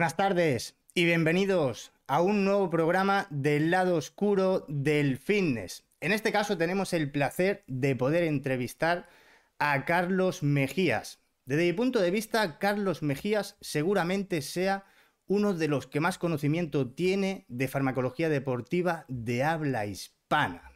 Buenas tardes y bienvenidos a un nuevo programa del lado oscuro del fitness. En este caso tenemos el placer de poder entrevistar a Carlos Mejías. Desde mi punto de vista, Carlos Mejías seguramente sea uno de los que más conocimiento tiene de farmacología deportiva de habla hispana.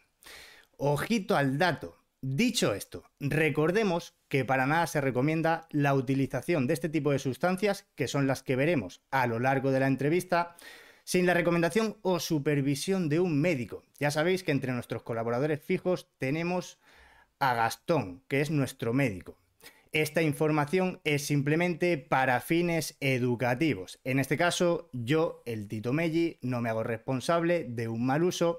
Ojito al dato. Dicho esto, recordemos que para nada se recomienda la utilización de este tipo de sustancias, que son las que veremos a lo largo de la entrevista, sin la recomendación o supervisión de un médico. Ya sabéis que entre nuestros colaboradores fijos tenemos a Gastón, que es nuestro médico. Esta información es simplemente para fines educativos. En este caso, yo, el Tito Melli, no me hago responsable de un mal uso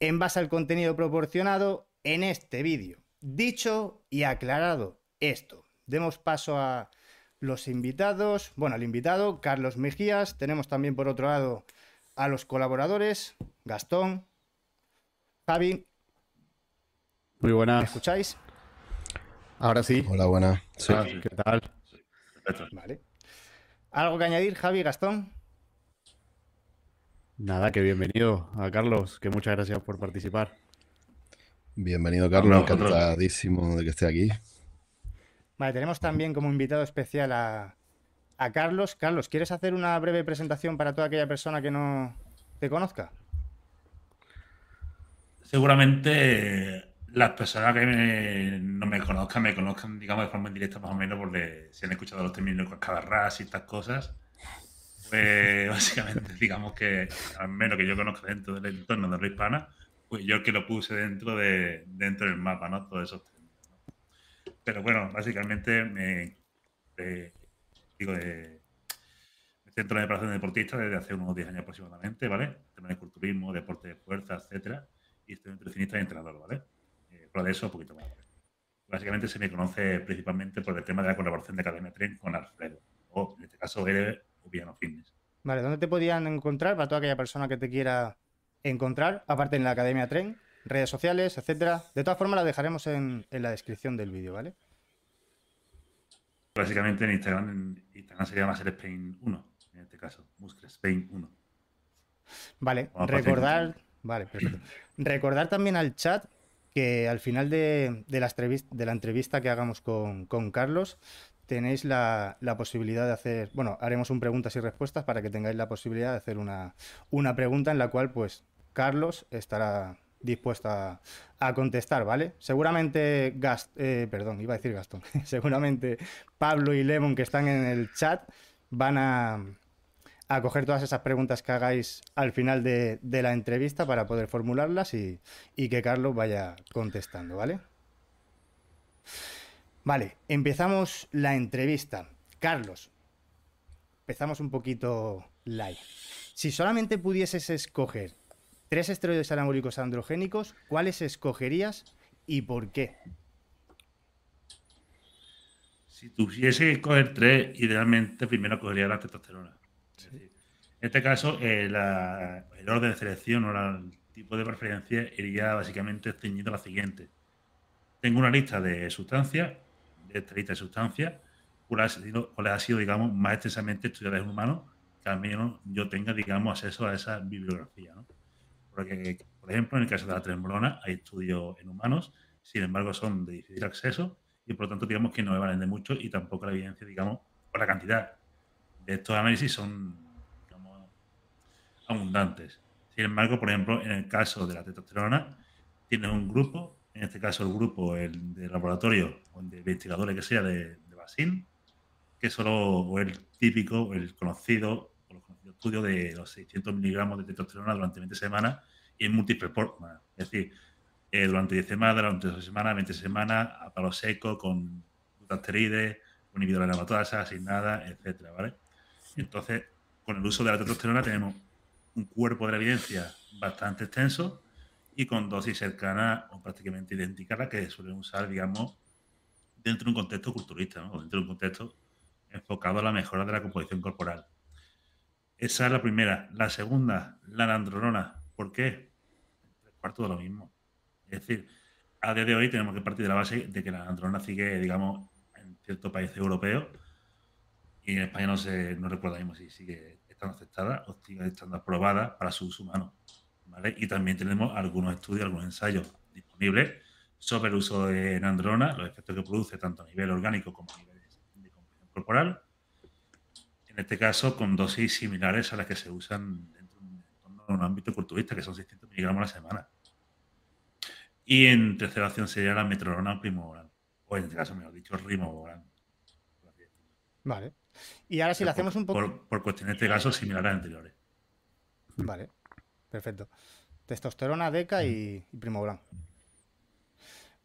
en base al contenido proporcionado en este vídeo. Dicho y aclarado esto, demos paso a los invitados. Bueno, al invitado, Carlos Mejías. Tenemos también por otro lado a los colaboradores, Gastón, Javi. Muy buenas. ¿Me escucháis? Ahora sí. Hola, buenas. Ah, ¿Qué tal? Vale. ¿Algo que añadir, Javi, Gastón? Nada, que bienvenido a Carlos, que muchas gracias por participar. Bienvenido, Carlos. Encantadísimo de que esté aquí. Vale, tenemos también como invitado especial a, Carlos. Carlos, ¿quieres hacer una breve presentación para toda aquella persona que no te conozca? Seguramente las personas que no me conozcan, me conozcan, digamos, de forma indirecta más o menos, porque si han escuchado los términos ras y estas cosas, pues básicamente digamos que, al menos que yo conozca dentro del entorno de la hispana, pues yo el que lo puse dentro, de, dentro del mapa, ¿no? Todos esos Pero bueno, básicamente me, digo, de, me centro en la preparación de deportista desde hace unos 10 años aproximadamente, ¿vale? Tema de culturismo, deporte de fuerza, etcétera. Y estoy nutricionista y entrenador, ¿vale? Eh, de eso, un poquito más, Básicamente se me conoce principalmente por el tema de la colaboración de Academia Tren con Alfredo, o en este caso Ere o Piano Fitness. Vale, ¿dónde te podían encontrar para toda aquella persona que te quiera encontrar, aparte en la Academia Tren, redes sociales, etcétera. De todas formas, la dejaremos en, la descripción del vídeo, ¿vale? Básicamente en Instagram, Instagram se llama ser Spain 1, en este caso, Muscle Spain 1. Vale, recordar, vale, perfecto. Recordar también al chat que al final de, la, entrevista, de la entrevista que hagamos con, Carlos, tenéis la, posibilidad de hacer, bueno, haremos un preguntas y respuestas para que tengáis la posibilidad de hacer una, una pregunta en la cual, pues, Carlos estará dispuesta a, contestar, ¿vale? Seguramente, Gast eh, perdón, iba a decir Gastón, seguramente Pablo y Lemon que están en el chat van a, a coger todas esas preguntas que hagáis al final de, la entrevista para poder formularlas y, y, que Carlos vaya contestando, ¿vale? Vale, empezamos la entrevista. Carlos, empezamos un poquito live. Si solamente pudieses escoger tres esteroides anabólicos androgénicos, ¿cuáles escogerías y por qué? Si tuviese que escoger tres, idealmente primero cogería la testosterona. en este caso, eh, el orden de selección o el tipo de preferencia iría básicamente ceñido a la siguiente. Tengo una lista de sustancias, de esta lista de sustancias, cuáles ha sido, digamos, más extensamente estudiadas en humanos, que al menos yo tenga, digamos, acceso a esa bibliografía. ¿no? Porque, por ejemplo, en el caso de la trembolona hay estudios en humanos, sin embargo son de difícil acceso y por lo tanto digamos que no me valen de mucho y tampoco la evidencia, digamos, por la cantidad de estos análisis son digamos, abundantes. Sin embargo, por ejemplo, en el caso de la testosterona, tienes un grupo en este caso el grupo el de laboratorio o de investigadores que sea de, de Basin, que solo o el típico, el conocido, o estudios de los 600 miligramos de testosterona durante 20 semanas y en múltiples formas. Es decir, eh, durante 10 semanas, durante 12 semanas, 20 semanas, a palo seco, con glutasteroides, con inhibidores de la matasa, sin nada, etcétera, ¿vale? Entonces, con el uso de la testosterona tenemos un cuerpo de la evidencia bastante extenso y con dosis cercanas o prácticamente idénticas a las que suelen usar, digamos, dentro de un contexto culturista, ¿no? dentro de un contexto enfocado a la mejora de la composición corporal. Esa es la primera. La segunda, la nandrolona. ¿Por qué? Tres de lo mismo. Es decir, a día de hoy tenemos que partir de la base de que la nandrolona sigue, digamos, en ciertos países europeos y en España no, se, no recuerdo mismo si sigue estando aceptada o sigue estando aprobada para su uso humano. Y también tenemos algunos estudios, algunos ensayos disponibles sobre el uso de nandrona, los efectos que produce tanto a nivel orgánico como a nivel corporal. En este caso, con dosis similares a las que se usan dentro de un ámbito culturista, que son 600 miligramos a la semana. Y en tercera opción sería la metrorona primoboran, o en este caso, mejor dicho, rimoboran. Vale. Y ahora si le hacemos un poco... Por, por cuestiones, en este caso, similares a anteriores. Vale. Perfecto. Testosterona, DECA y, y Primobolan.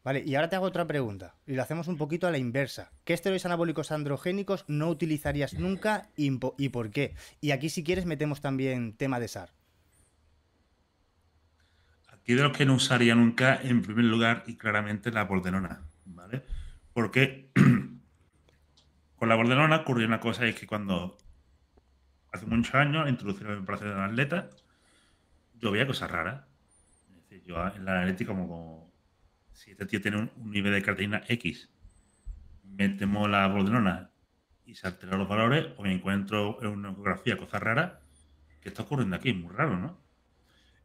Vale, y ahora te hago otra pregunta. Y lo hacemos un poquito a la inversa. ¿Qué esteroides anabólicos androgénicos no utilizarías nunca y, por qué? Y aquí, si quieres, metemos también tema de SAR. Aquí de los que no usaría nunca, en primer lugar, y claramente la bordenona, ¿vale? Porque con la bordenona ocurrió una cosa, y es que cuando hace muchos años introducieron el placer de un atleta, yo veía cosas raras. Es decir, yo en la analítica como si este tío tiene un, nivel de creatinina X, metemos la bordenona y se alteran los valores, o me encuentro en una ecografía cosas raras, ¿qué está ocurriendo aquí? Muy raro, ¿no?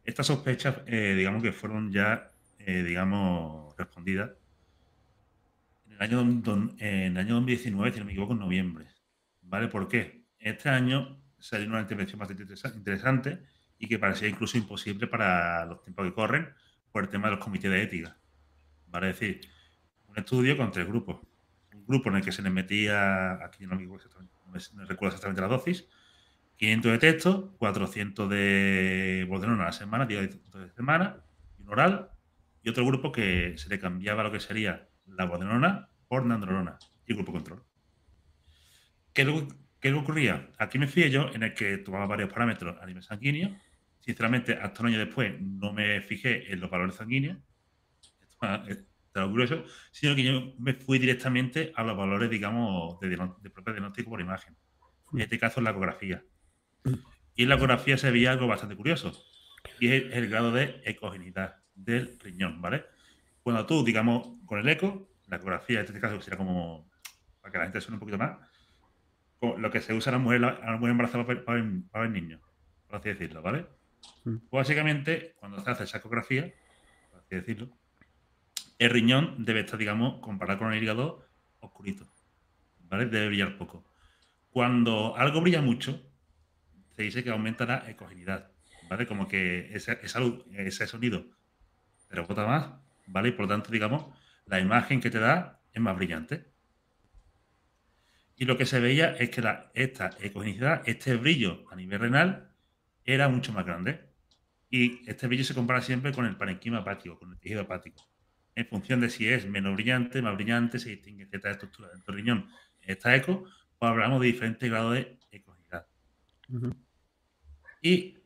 Estas sospechas, eh, digamos que fueron ya, eh, digamos, respondidas en el, año, don, en el año 2019, si no me equivoco, en noviembre. ¿Vale? ¿Por qué? Este año salió una intervención bastante interesante y que parecía incluso imposible para los tiempos que corren por el tema de los comités de ética. Vale, es decir, un estudio con tres grupos. Un grupo en el que se les metía, aquí no no recuerdo exactamente la dosis, 500 de texto, 400 de bordenona a la semana, 10 de semana, un oral, y otro grupo que se le cambiaba lo que sería la bordenona por nandrolona y grupo control. ¿Qué, ¿Qué ocurría? Aquí me fui yo en el que tomaba varios parámetros a nivel sanguíneo. Sinceramente, hasta un año después no me fijé en los valores sanguíneos. Es curioso, sino que yo me fui directamente a los valores, digamos, de, de propio diagnóstico por imagen. En este caso, la ecografía. Y en la ecografía se veía algo bastante curioso, y es el, el grado de ecogenidad del riñón, ¿vale? Cuando tú, digamos, con el eco, la ecografía en este caso sería como, para que la gente suene un poquito más, lo que se usa a la mujer, a la mujer embarazada para, para, para ver niños, por así decirlo, ¿vale? Mm. Pues básicamente, cuando se hace esa ecografía, por así decirlo, el riñón debe estar, digamos, comparado con el hígado, oscurito, ¿vale? Debe brillar poco. Cuando algo brilla mucho, se dice que aumenta la ecogenidad, ¿vale? Como que ese, esa luz, ese sonido rebota más, ¿vale? Y por lo tanto, digamos, la imagen que te da es más brillante. Y lo que se veía es que la, esta ecogenicidad, este brillo a nivel renal, era mucho más grande. Y este brillo se compara siempre con el parenquima hepático, con el tejido hepático. En función de si es menos brillante, más brillante, se distingue cierta estructura dentro del riñón. Esta eco, pues hablamos de diferentes grados de ecogenidad. Uh -huh. Y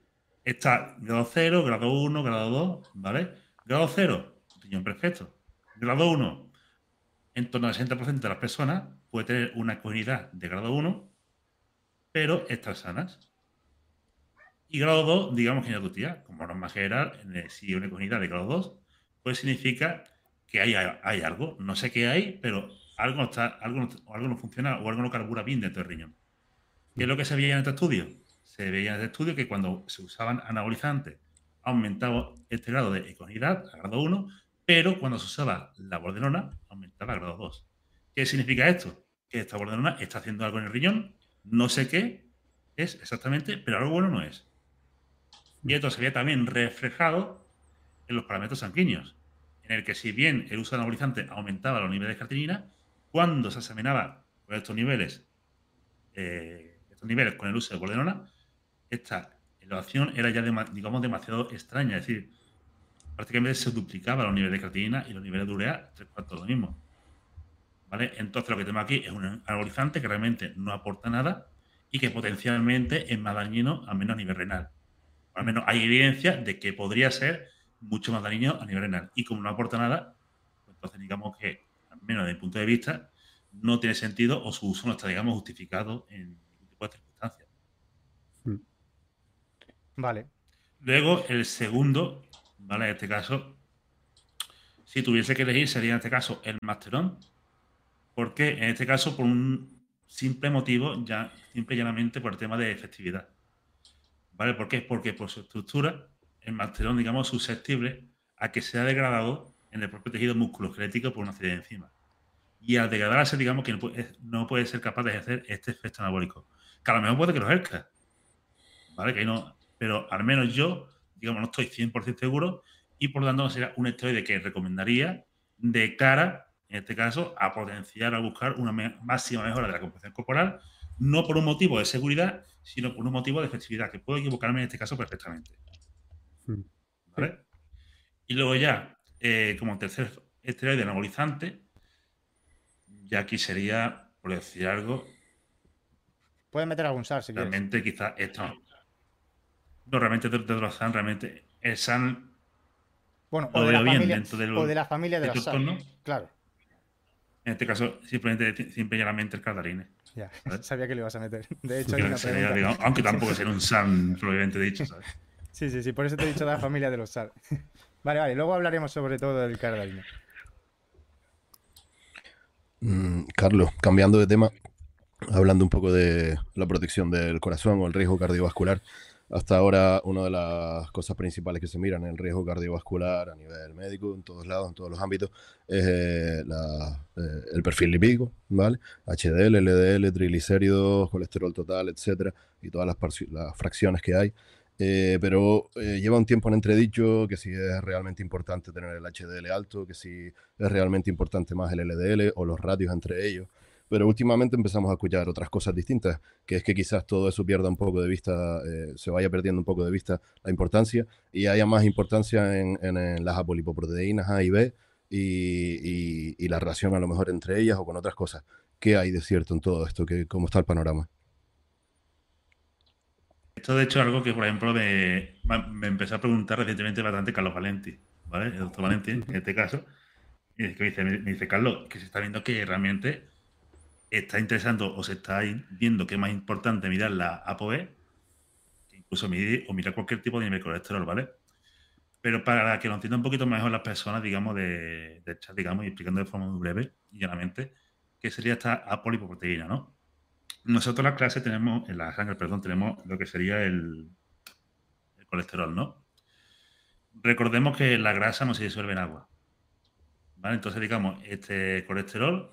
está grado 0, grado 1, grado 2, ¿vale? Grado 0, riñón perfecto. Grado 1, en torno al 60% de las personas puede tener una comunidad de grado 1, pero estar sanas. Y grado 2, digamos que ya tu tía, como norma general, si una comunidad de grado 2, pues significa que hay, hay algo. No sé qué hay, pero algo no, está, algo, algo no funciona o algo no carbura bien dentro del riñón. ¿Qué es lo que se veía en este estudio? Se veía en este estudio que cuando se usaban anabolizantes aumentaba este grado de econidad a grado 1, pero cuando se usaba la bordenona aumentaba a grado 2. ¿Qué significa esto? Que esta bordenona está haciendo algo en el riñón, no sé qué es exactamente, pero algo bueno no es. Y esto se veía también reflejado en los parámetros sanguíneos. En el que si bien el uso de anabolizante aumentaba los niveles de creatinina, cuando se examinaba con estos niveles, eh, estos niveles con el uso de coledona, esta elevación era ya, digamos, demasiado extraña. Es decir, prácticamente se duplicaba los niveles de creatinina y los niveles de urea tres cuartos lo mismo. ¿Vale? Entonces lo que tenemos aquí es un anabolizante que realmente no aporta nada y que potencialmente es más dañino, al menos a nivel renal. Al menos hay evidencia de que podría ser mucho más dañino a nivel renal. Y como no aporta nada, pues entonces digamos que, al menos desde mi punto de vista, no tiene sentido o su uso no está, digamos, justificado en ningún tipo de circunstancias. Hmm. Vale. Luego, el segundo, ¿vale? En este caso, si tuviese que elegir, sería en este caso el Masterón. porque En este caso, por un simple motivo, ya simple y llanamente por el tema de efectividad. ¿Vale? ¿Por qué? Porque por su estructura, el Masterón, digamos, susceptible a que sea degradado en el propio tejido musculoesquelético por una serie de enzimas. Y al degradarse, digamos que no puede, ser capaz de ejercer este efecto anabólico. Que a lo mejor puede que lo ejerza. ¿Vale? Que no, pero al menos yo, digamos, no estoy 100% seguro y por lo tanto sería un esteroide que recomendaría de cara, en este caso, a potenciar, a buscar una máxima mejora de la composición corporal, no por un motivo de seguridad, sino por un motivo de efectividad, que puedo equivocarme en este caso perfectamente. ¿Vale? Y luego ya, eh, como tercer esteroide anabolizante, ya aquí sería, por decir algo... Puedes meter algún SAR si Realmente quizás esto... No, realmente de, los SAN, realmente el SAN... Bueno, o de, la familia, o de la familia de, los SAN. Claro. En este caso, simplemente, simplemente el Cardarine. Ya, sabía que lo ibas a meter. De hecho, aunque tampoco sea un SAN probablemente dicho, ¿sabes? Sí, sí, sí, por eso te he dicho la familia de los SAR. Vale, vale, luego hablaremos sobre todo del Cardarine. Mm, Carlos, cambiando de tema, hablando un poco de la protección del corazón o el riesgo cardiovascular. Hasta ahora, una de las cosas principales que se miran en el riesgo cardiovascular a nivel médico, en todos lados, en todos los ámbitos, es eh, eh, el perfil lipídico, ¿vale? HDL, LDL, triglicéridos, colesterol total, etcétera, y todas las fracciones que hay. Eh, pero eh, lleva un tiempo en entredicho que si es realmente importante tener el HDL alto, que si es realmente importante más el LDL o los ratios entre ellos. Pero últimamente empezamos a escuchar otras cosas distintas, que es que quizás todo eso pierda un poco de vista, eh, se vaya perdiendo un poco de vista la importancia y haya más importancia en, en, las apolipoproteínas A y B y, y, la relación a lo mejor entre ellas o con otras cosas. ¿Qué hay de cierto en todo esto? ¿Qué, ¿Cómo está el panorama? Esto, de hecho, es algo que, por ejemplo, me, me empezó a preguntar recientemente bastante Carlos Valenti, ¿vale? El doctor Valenti, en este caso. Y que me, dice, Carlos, que se está viendo que realmente está interesando o se está viendo que es más importante mirar la ApoB que incluso o mirar cualquier tipo de nivel de colesterol, ¿vale? Pero para que lo entienda un poquito mejor las personas, digamos, de, chat, digamos, y explicando de forma muy breve y llanamente, qué sería esta apolipoproteína, ¿no? Nosotros en la clase tenemos, en la sangre, perdón, tenemos lo que sería el, colesterol, ¿no? Recordemos que la grasa no se disuelve en agua. ¿Vale? Entonces, digamos, este colesterol,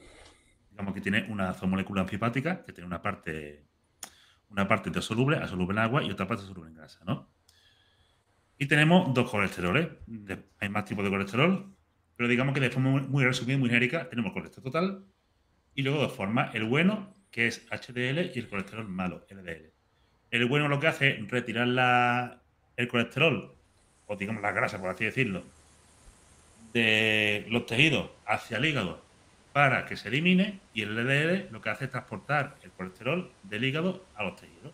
digamos que tiene una molécula anfipática, que tiene una parte, una parte de soluble, en agua y otra parte soluble en grasa, ¿no? Y tenemos dos colesteroles. Hay más tipos de colesterol, pero digamos que de forma muy, resumida, muy genérica, tenemos colesterol total y luego de forma el bueno que es HDL, y el colesterol malo, LDL. El bueno lo que hace es retirar la, el colesterol, o digamos la grasa, por así decirlo, de los tejidos hacia el hígado para que se elimine, y el LDL lo que hace es transportar el colesterol del hígado a los tejidos.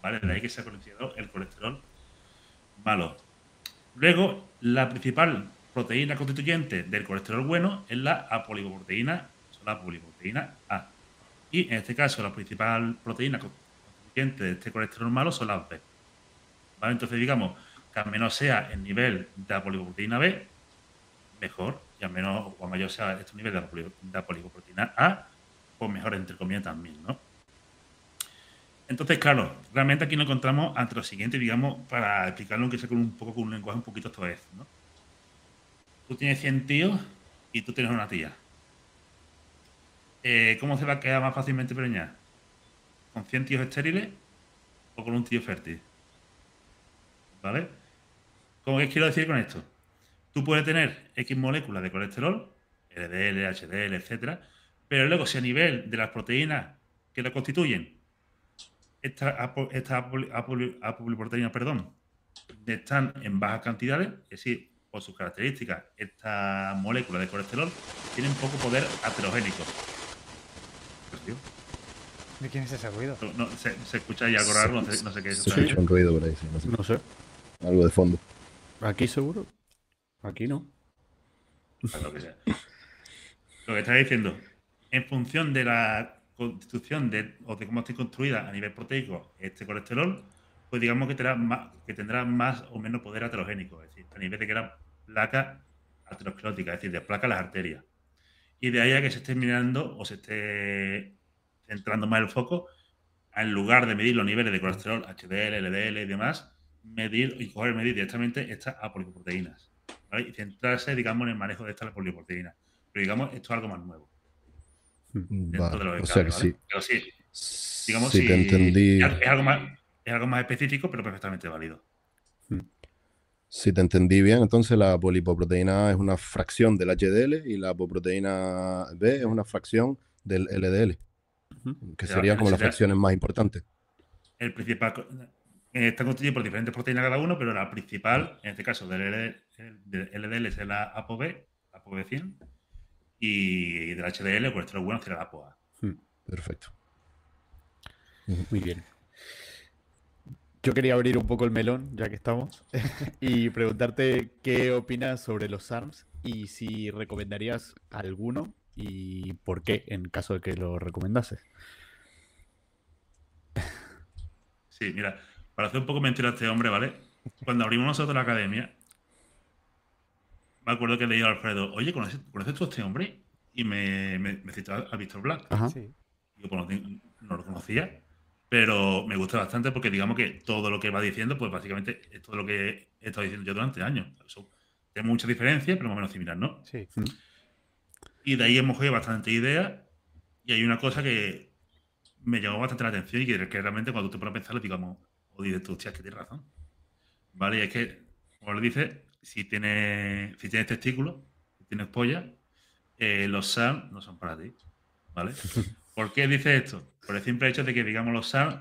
¿Vale? De ahí que se ha conocido el colesterol malo. Luego, la principal proteína constituyente del colesterol bueno es la apolipoproteína, la apolipoproteína A. Y en este caso, la principal proteína constituyente de este colesterol malo son las B. Entonces, digamos que al menos sea el nivel de la poliproteína B, mejor. Y al menos, o mayor sea este nivel de la, poliproteína A, pues mejor, entre comillas, también, ¿no? Entonces, claro, realmente aquí nos encontramos ante lo siguiente, digamos, para explicarlo que sea con un poco con un lenguaje un poquito esto es, ¿no? Tú tienes 100 tíos y tú tienes una tía. Eh, ¿cómo se va a quedar más fácilmente preñada? ¿Con 100 tíos estériles o con un tío fértil? ¿Vale? ¿Cómo que quiero decir con esto? tú puedes tener X moléculas de colesterol, LDL, HDL, etcétera, pero luego si a nivel de las proteínas que lo constituyen, estas apoliproteínas, perdón, están en bajas cantidades, es decir, por sus características, estas moléculas de colesterol tienen poco poder aterogénico. ¿De quién es ese ruido? No, se, escucha ahí algo raro, no sé, qué es. Se escucha un ruido por ahí, sí, no, sé. Algo de fondo. ¿Aquí seguro? Aquí no. Lo que sea. Lo que estás diciendo, en función de la constitución de, o de cómo esté construida a nivel proteico este colesterol, pues digamos que tendrá más, que tendrá más o menos poder aterogénico, es decir, a nivel de que era placa aterosclerótica, es decir, de placa las arterias. Y de ahí a que se esté mirando o se esté centrando más el foco, en lugar de medir los niveles de colesterol, HDL, LDL y demás, medir y coger medir directamente estas apolipoproteínas. ¿vale? Y centrarse, digamos, en el manejo de estas apolipoproteínas. Pero digamos, esto es algo más nuevo. Hmm. Dentro de lo que o sea que sí. Pero sí, digamos, sí, te entendí. Es algo, más, es algo más específico, pero perfectamente válido. Si te entendí bien, entonces la polipoproteína es una fracción del HDL y la apoproteína B es una fracción del LDL, que serían como las fracciones más importantes. El principal eh, está constituido por diferentes proteínas cada uno, pero la principal, en este caso del LDL, es la ApoB, ApoB100, y del HDL, el colesterol bueno, será la ApoA. Hmm. Perfecto. Muy bien. Yo quería abrir un poco el melón, ya que estamos, y preguntarte qué opinas sobre los SARMs y si recomendarías alguno y por qué, en caso de que lo recomendases. Sí, mira, para hacer un poco mentira a este hombre, ¿vale? Cuando abrimos nosotros la academia, me acuerdo que le digo a Alfredo, oye, ¿conoces, tú a este hombre? Y me, me, me citó a Víctor Black. Ajá. Sí. Yo pues, no lo conocía, pero me gusta bastante porque digamos que todo lo que va diciendo, pues básicamente es todo lo que he estado diciendo yo durante años. Eso tiene mucha diferencia, pero más o menos similar, ¿no? Sí. Y de ahí hemos cogido bastante ideas y hay una cosa que me llamó bastante la atención y que, realmente cuando tú te pones a pensarlo, digamos, o dices tú, hostia, que tienes razón. ¿Vale? Y es que, como le dice, si tienes, si tienes testículos, si tienes polla, eh, los SAM no son para ti. ¿Vale? ¿Por qué dice esto? Por el simple hecho de que, digamos, los SAM,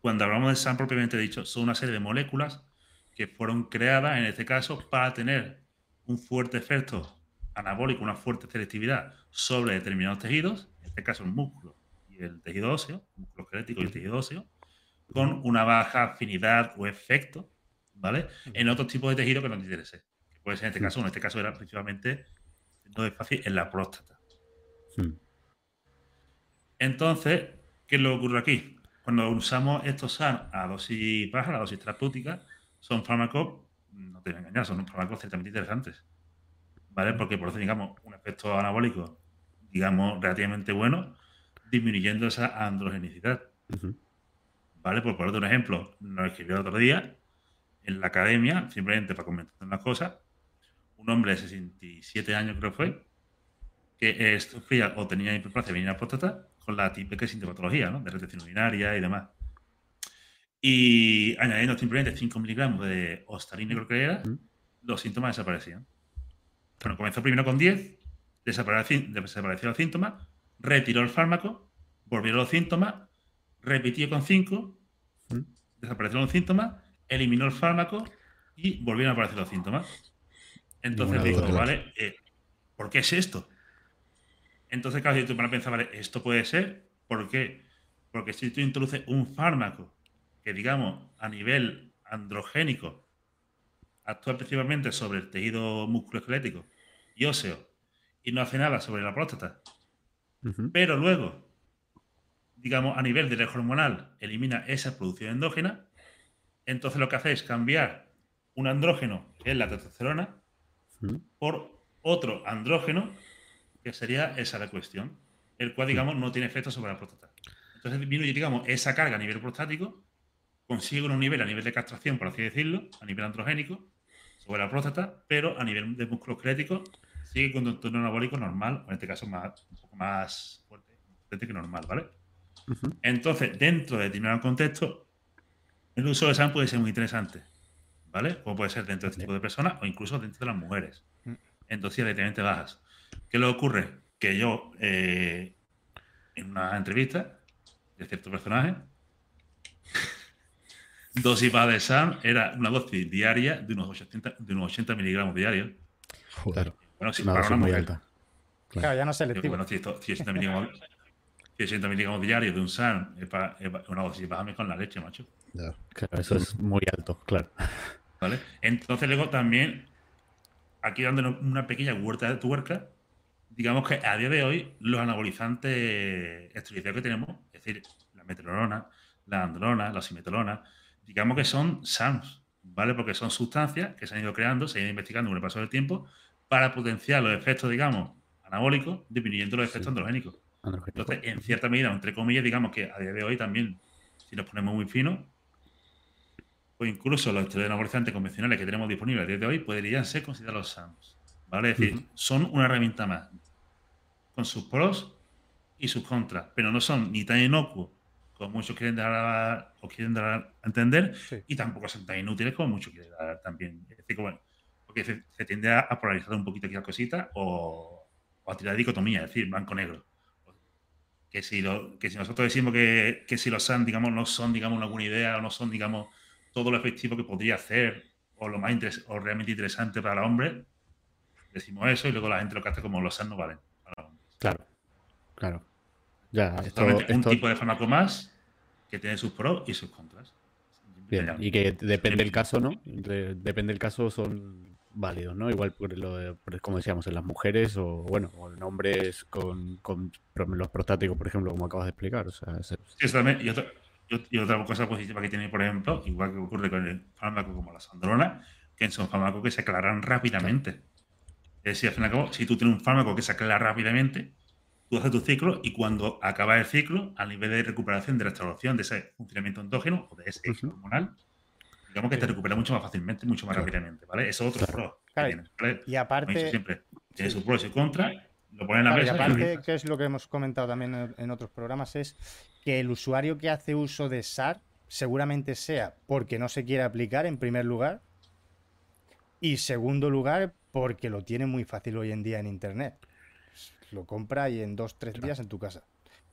cuando hablamos de SAM propiamente dicho, son una serie de moléculas que fueron creadas, en este caso, para tener un fuerte efecto anabólico, una fuerte selectividad sobre determinados tejidos, en este caso el músculo y el tejido óseo, el músculo esquelético y el tejido óseo, con una baja afinidad o efecto ¿vale? En otros tipos de tejido que nos interese. Que puede ser en este caso, en este caso era principalmente, no es fácil, en la próstata. Entonces, ¿qué es lo que ocurre aquí? Cuando usamos estos SAN a dosis baja, a dosis terapéutica, son fármacos, no te voy a engañar, son fármacos ciertamente interesantes. ¿Vale? Porque por eso digamos un efecto anabólico, digamos, relativamente bueno, disminuyendo esa androgenicidad. ¿Vale? Por ponerte un ejemplo, nos escribió el otro día en la academia, simplemente para comentar una cosa, un hombre de 67 años creo que fue, que sufría o tenía hiperplasia venina próstata con la típica sintomatología, ¿no? De retención urinaria y demás. Y añadiendo simplemente 5 miligramos de ostarina, creo que era, los síntomas desaparecían. Bueno, comenzó primero con 10, desapareció, desapareció el síntoma, retiró el fármaco, volvieron los síntomas, repitió con 5, desaparecieron los síntomas eliminó el fármaco y volvieron a aparecer los síntomas. Entonces dijo, vale, eh, ¿por qué es esto? Entonces, claro, si tú a pensar, vale, esto puede ser, ¿por qué? Porque si tú introduces un fármaco que, digamos, a nivel androgénico, actúa principalmente sobre el tejido musculoesquelético y óseo y no hace nada sobre la próstata, pero luego, digamos, a nivel de hormonal, elimina esa producción endógena, entonces lo que hace es cambiar un andrógeno, que es la testosterona, por otro andrógeno, que sería esa la cuestión, el cual, digamos, no tiene efecto sobre la próstata. Entonces disminuye, digamos, esa carga a nivel prostático, consigue un nivel a nivel de castración, por así decirlo, a nivel androgénico, sobre la próstata, pero a nivel de músculo esquelético sigue con un entorno anabólico normal, en este caso más, un poco más fuerte, que normal, ¿vale? Entonces, dentro de determinado contexto, el uso de SAM puede ser muy interesante, ¿vale? O puede ser dentro de este tipo de personas o incluso dentro de las mujeres. Mm. En dosis relativamente bajas. ¿Qué le ocurre? Que yo, eh, en una entrevista de cierto personaje, dosis baja de SAM era una dosis diaria de unos 80, de unos 80 miligramos diarios. Joder. Bueno, si para una muy alta. Claro. ya no sé selectivo. Bueno, si, 80 miligramos, 80 miligramos diarios de un SAM es, para, una dosis baja con la leche, macho. Claro, eso es muy alto, claro. ¿Vale? Entonces luego también, aquí dándole una pequeña huerta de tuerca, digamos que a día de hoy los anabolizantes esteroideos que tenemos, es decir, la meteorona, la androna, la simetrolona, digamos que son SAMs, ¿vale? Porque son sustancias que se han ido creando, se han ido investigando con el paso del tiempo para potenciar los efectos, digamos, anabólicos, disminuyendo los efectos androgénicos. Entonces, en cierta medida, entre comillas, digamos que a día de hoy también, si nos ponemos muy finos, o incluso los esteroides anabolizantes convencionales que tenemos disponibles a día de hoy podrían ser considerados SAMs. ¿Vale? Es decir, son una herramienta más, con sus pros y sus contras, pero no son ni tan inocuos como muchos quieren dar a, o quieren dar a entender, y tampoco son tan inútiles como muchos quieren dar también. Es decir, bueno, porque se, tiende a, polarizar un poquito aquí la cosita o, a tirar dicotomía, es decir, blanco-negro. Que si, lo, que si nosotros decimos que, que si los SAN, digamos, no son, digamos, alguna idea o no son, digamos, todo lo efectivo que podría hacer o lo más o realmente interesante para el hombre, decimos eso y luego la gente lo hace como los SAN no valen. Claro, claro. Ya, esto, un tipo de fármaco más que tiene sus pros y sus contras. Bien, y que depende del caso, ¿no? depende del caso, son válidos, ¿no? Igual por lo como decíamos, en las mujeres o, bueno, o en hombres con, con los prostáticos, por ejemplo, como acabas de explicar. O sea, sí, y, otra, y, otra, cosa positiva que tiene, por ejemplo, igual que ocurre con el fármaco como la sandrona, que son fármacos que se aclaran rápidamente. Es decir, al fin y al cabo, si tú tienes un fármaco que se aclara rápidamente, tú haces tu ciclo y cuando acaba el ciclo, a nivel de recuperación, de restauración de ese funcionamiento endógeno o de ese hormonal, digamos que te recupera mucho más fácilmente, mucho más rápidamente, ¿vale? Eso es otro pro. Y aparte... Siempre tiene sus pros y contras, lo ponen a la mesa. Y aparte, que es lo que hemos comentado también en otros programas, es que el usuario que hace uso de SAR seguramente sea porque no se quiere aplicar en primer lugar y segundo lugar porque lo tiene muy fácil hoy en día en Internet. Lo compra y en dos, tres días en tu casa.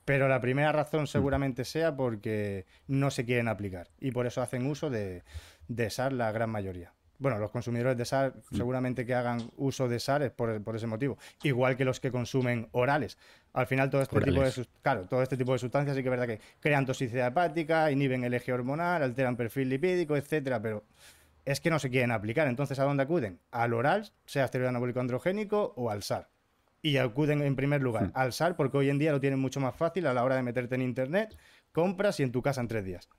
Pero la primera razón mm. seguramente sea porque no se quieren aplicar y por eso hacen uso de, de SAR la gran mayoría. Bueno, los consumidores de SAR mm. seguramente que hagan uso de SAR es por, por, ese motivo. Igual que los que consumen orales. Al final todo este tipo de claro, todo este tipo de sustancias sí que es verdad que crean toxicidad hepática, inhiben el eje hormonal, alteran perfil lipídico, etcétera, pero es que no se quieren aplicar. Entonces, ¿a dónde acuden? Al oral, sea esteroide anabólico androgénico o al SAR. Y acuden en primer lugar hmm. al SAR porque hoy en día lo tienen mucho más fácil a la hora de meterte en internet, compras y en tu casa en tres días.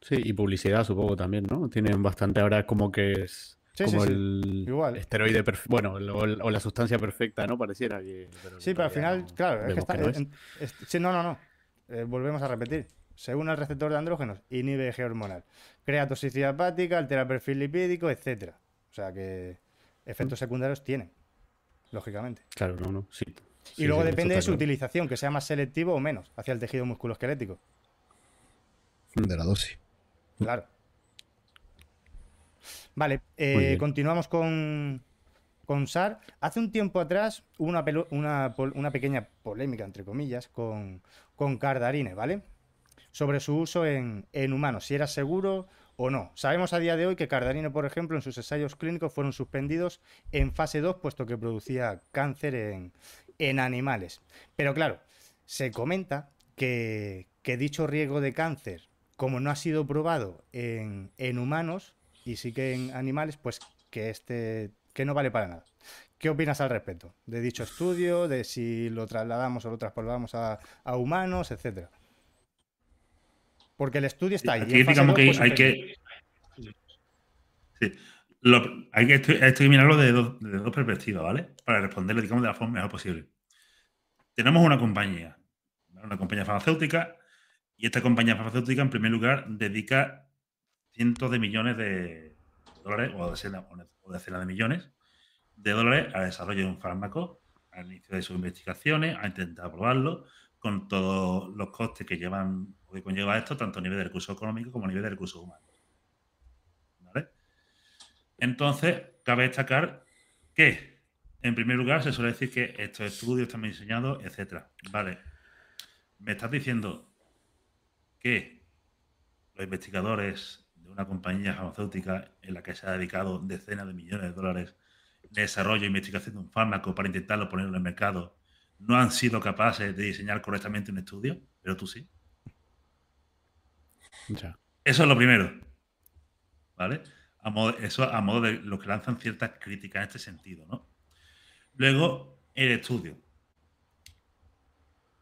Sí, y publicidad supongo también, ¿no? Tienen bastante ahora como que es como el Igual. esteroide perfecto, bueno, o, la sustancia perfecta, ¿no? Pareciera que... sí, pero al final, claro, es que está... no, no, no. Eh, volvemos a repetir. Según el receptor de andrógenos, inhibe eje hormonal. Crea toxicidad hepática, altera perfil lipídico, etcétera. O sea que efectos secundarios tienen, lógicamente. Claro, no, no, sí. Y luego depende de su utilización, que sea más selectivo o menos hacia el tejido musculoesquelético. De la dosis. Claro. Vale, eh, continuamos con, con SAR. Hace un tiempo atrás hubo una, una, una pequeña polémica, entre comillas, con, con Cardarine, ¿vale? Sobre su uso en, en, humanos, si era seguro o no. Sabemos a día de hoy que Cardarine, por ejemplo, en sus ensayos clínicos fueron suspendidos en fase 2, puesto que producía cáncer en, en animales. Pero claro, se comenta que, dicho riesgo de cáncer como no ha sido probado en, humanos y sí que en animales, pues que este que no vale para nada. ¿Qué opinas al respecto de dicho estudio, de si lo trasladamos o lo transportamos a, humanos, etcétera? Porque el estudio está ahí. Aquí digamos que pues, hay que. Sí. hay, que hay que mirarlo de dos, de dos perspectivas, ¿vale? Para responderle, digamos, de la forma mejor posible. Tenemos una compañía, una compañía farmacéutica y esta compañía farmacéutica, en primer lugar, dedica cientos de millones de dólares, o decenas, o decenas de millones de dólares al desarrollo de un fármaco, al inicio de sus investigaciones, a intentar probarlo, con todos los costes que llevan que conlleva esto, tanto a nivel de recursos económicos como a nivel de recursos humanos. Entonces, cabe destacar que, en primer lugar, se suele decir que estos estudios están diseñados, etcétera. Vale. Me estás diciendo que los investigadores de una compañía farmacéutica en la que se ha dedicado decenas de millones de dólares de desarrollo e investigación de un fármaco para intentarlo poner en el mercado no han sido capaces de diseñar correctamente un estudio, pero tú sí. Eso es lo primero. ¿Vale? eso a modo de lo que lanzan ciertas críticas en este sentido, ¿no? Luego, el estudio.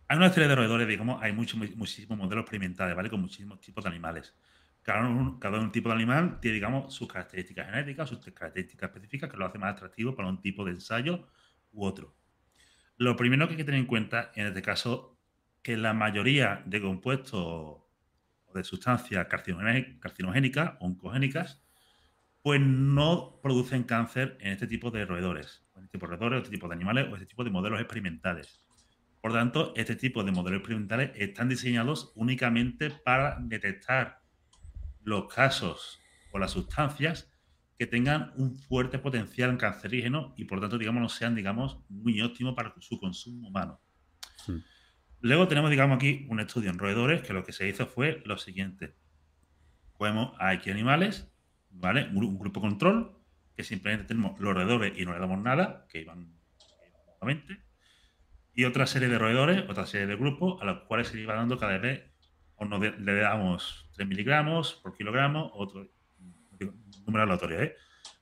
Hay una serie de roedores, digamos, hay muchos, muchísimos modelos experimentales, ¿vale? Con muchísimos tipos de animales. Cada, un, cada un tipo de animal tiene, digamos, sus características genéticas, sus características específicas que lo hace más atractivo para un tipo de ensayo u otro. Lo primero que hay que tener en cuenta, en este caso, que la mayoría de compuestos de sustancias carcinogénicas oncogénicas, pues no producen cáncer en este tipo de roedores, en este tipo de roedores, este tipo de animales o este tipo de modelos experimentales. Por tanto, este tipo de modelos experimentales están diseñados únicamente para detectar los casos o las sustancias que tengan un fuerte potencial cancerígeno y por tanto, digamos, no sean, digamos, muy óptimos para su consumo humano. Hmm. Luego tenemos, digamos, aquí un estudio en roedores que lo que se hizo fue lo siguiente. Cogemos a aquí animales, ¿vale? Un, grupo control, que simplemente tenemos los roedores y no le damos nada, que iban y otra serie de roedores, otra serie de grupos, a los cuales se iba dando cada vez, o le damos 3 miligramos por kilogramo, otro número aleatorio, ¿eh?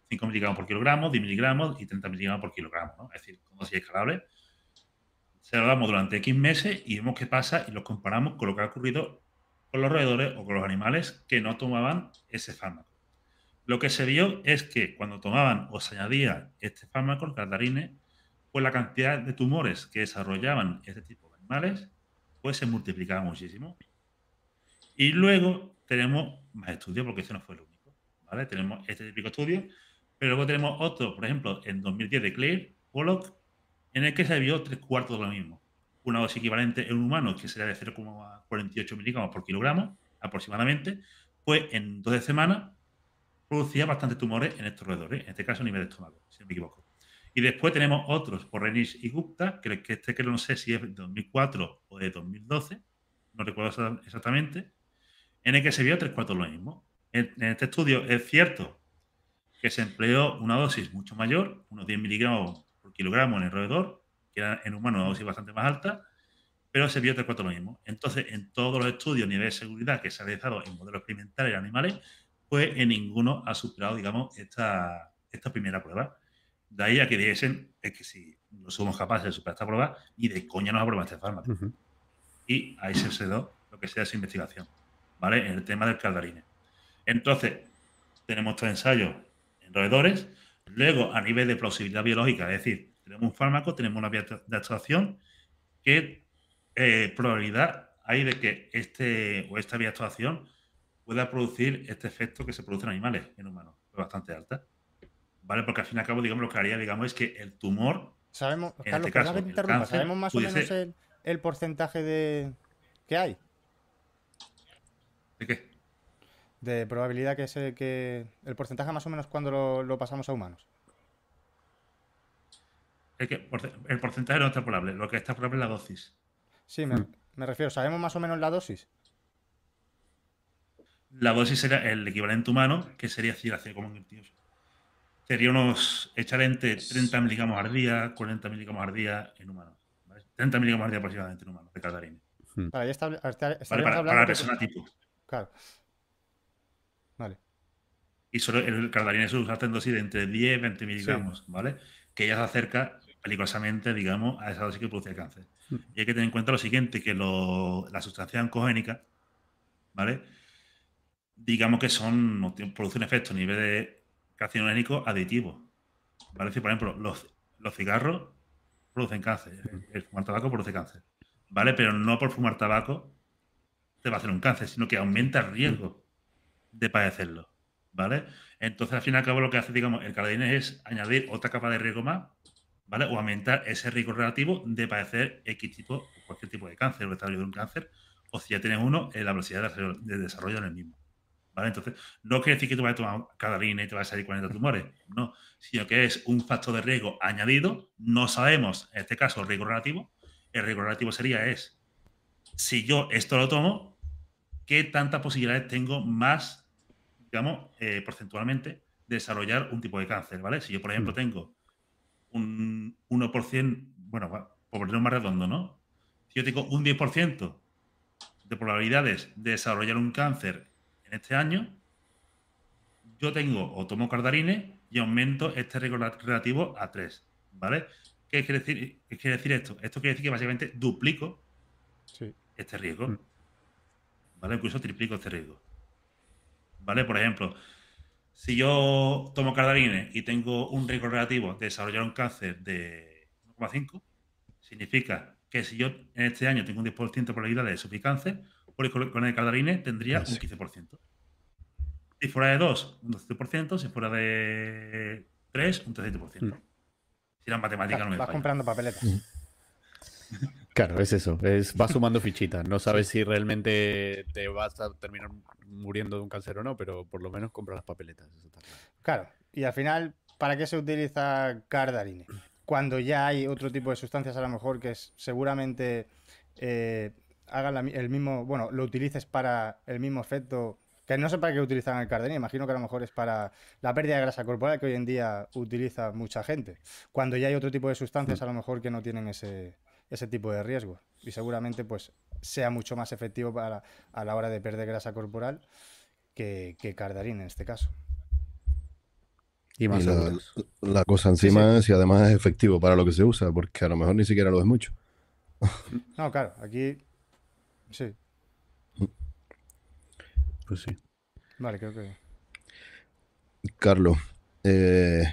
5 miligramos por kilogramo, 10 miligramos y 30 miligramos por kilogramo, ¿no? Es decir, como si escalable. Se lo damos durante X meses y vemos qué pasa y lo comparamos con lo que ha ocurrido con los roedores o con los animales que no tomaban ese fármaco. Lo que se vio es que cuando tomaban o se añadía este fármaco, el cardarine, pues la cantidad de tumores que desarrollaban este tipo de animales, pues se multiplicaba muchísimo. Y luego tenemos más estudios, porque ese no fue el único. Tenemos este típico estudio, pero luego tenemos otro, por ejemplo, en 2010 de Claire Pollock, en el que se vio tres cuartos de lo mismo. Una dosis equivalente en un humano, que sería de 0,48 miligramos por kilogramo aproximadamente, pues en 12 semanas producía bastantes tumores en estos roedores, en este caso a nivel de estómago, si no me equivoco. Y después tenemos otros por Renish y Gupta, que, este que no sé si es de 2004 o de 2012, no recuerdo exactamente, en el que se vio tres cuartos lo mismo. En, este estudio es cierto que se empleó una dosis mucho mayor, unos 10 miligramos por kilogramo en el roedor, que era en humano una dosis bastante más alta, pero se vio tres cuartos lo mismo. Entonces, en todos los estudios a nivel de seguridad que se ha realizado en modelos experimentales y animales, pues en ninguno ha superado, digamos, esta, esta primera prueba. De ahí a que dijesen, es que si no somos capaces de superar esta prueba, ni de coña nos aprueba este fármaco. Y ahí se cedió lo que sea esa investigación, ¿vale? En el tema del caldarine. Entonces, tenemos estos ensayos en roedores. Luego, a nivel de plausibilidad biológica, es decir, tenemos un fármaco, tenemos una vía de actuación, ¿qué eh, probabilidad hay de que este o esta vía de actuación pueda producir este efecto que se produce en animales, en humanos? Es bastante alta. ¿vale? Porque al fin y al cabo, digamos, lo que haría, digamos, es que el tumor. Sabemos, Carlos, este ¿sabemos más o menos el, porcentaje de que hay? ¿De qué? De probabilidad que se que. El porcentaje más o menos cuando lo, pasamos a humanos. Es que el porcentaje no está probable, lo que está probable es la dosis. Sí, me, me refiero, ¿sabemos más o menos la dosis? La dosis sería el equivalente humano, que sería como un sería unos echar entre 30 miligramos al día, 40 miligramos al día en humanos. 30 miligramos al día aproximadamente en humanos de caldarine. Hmm. Para, está, para, la persona tipo. Claro. Y solo el caldarine se usa en dosis de entre 10 y 20 miligramos, ¿vale? Que ya se acerca peligrosamente, digamos, a esa dosis que produce el cáncer. Hmm. Y hay que tener en cuenta lo siguiente, que la sustancia oncogénica, ¿vale? Digamos que son, producen efecto a nivel de carcinogénico aditivo. ¿Vale? por ejemplo, los, los cigarros producen cáncer. El, fumar tabaco produce cáncer. ¿Vale? Pero no por fumar tabaco te va a hacer un cáncer, sino que aumenta el riesgo de padecerlo. ¿Vale? Entonces, al fin y al cabo, lo que hace, digamos, el cardine es añadir otra capa de riesgo más, ¿vale? O aumentar ese riesgo relativo de padecer X tipo, cualquier tipo de cáncer o desarrollo de un cáncer, o si ya tienes uno, en la velocidad de desarrollo en el mismo. ¿Vale? Entonces, no quiere decir que tú vayas a tomar cadalina y te vas a salir 40 tumores, no, sino que es un factor de riesgo añadido. No sabemos, en este caso, el riesgo relativo. El riesgo relativo sería es, si yo esto lo tomo, ¿qué tantas posibilidades tengo más, digamos, eh, porcentualmente, de desarrollar un tipo de cáncer, ¿vale? Si yo, por ejemplo, tengo un 1%, bueno, por ponerlo más redondo, ¿no? Si yo tengo un 10% de probabilidades de desarrollar un cáncer en este año, yo tengo o tomo cardarine y aumento este riesgo relativo a 3, ¿vale? ¿Qué quiere decir, qué quiere decir esto? Esto quiere decir que básicamente duplico este riesgo, mm. ¿vale? Incluso triplico este riesgo, ¿vale? Por ejemplo, si yo tomo cardarine y tengo un riesgo relativo de desarrollar un cáncer de 1,5, significa que si yo en este año tengo un 10% de probabilidad de sufrir cáncer, pues con el cardarine tendría un 15%. Si fuera de 2, un 12%, si fuera de 3, un 13%. Mm. Si la matemática no me Vas comprando papeletas. Mm. Claro, es eso. Es, vas sumando fichitas. No sabes si realmente te vas a terminar muriendo de un cáncer o no, pero por lo menos compras las papeletas. claro. Y al final, ¿para qué se utiliza cardarine? Cuando ya hay otro tipo de sustancias, a lo mejor que es, seguramente eh, hagan el mismo, bueno, lo utilices para el mismo efecto. Que no sé para qué utilizan el cardenio, imagino que a lo mejor es para la pérdida de grasa corporal que hoy en día utiliza mucha gente. Cuando ya hay otro tipo de sustancias, a lo mejor que no tienen ese, ese tipo de riesgo. Y seguramente pues sea mucho más efectivo para, a la hora de perder grasa corporal que, que cardarín en este caso. Y, más la, cosa encima es si además es efectivo para lo que se usa, porque a lo mejor ni siquiera lo es mucho. No, claro, aquí Sí. Pues sí. Vale, creo que. Carlos, eh,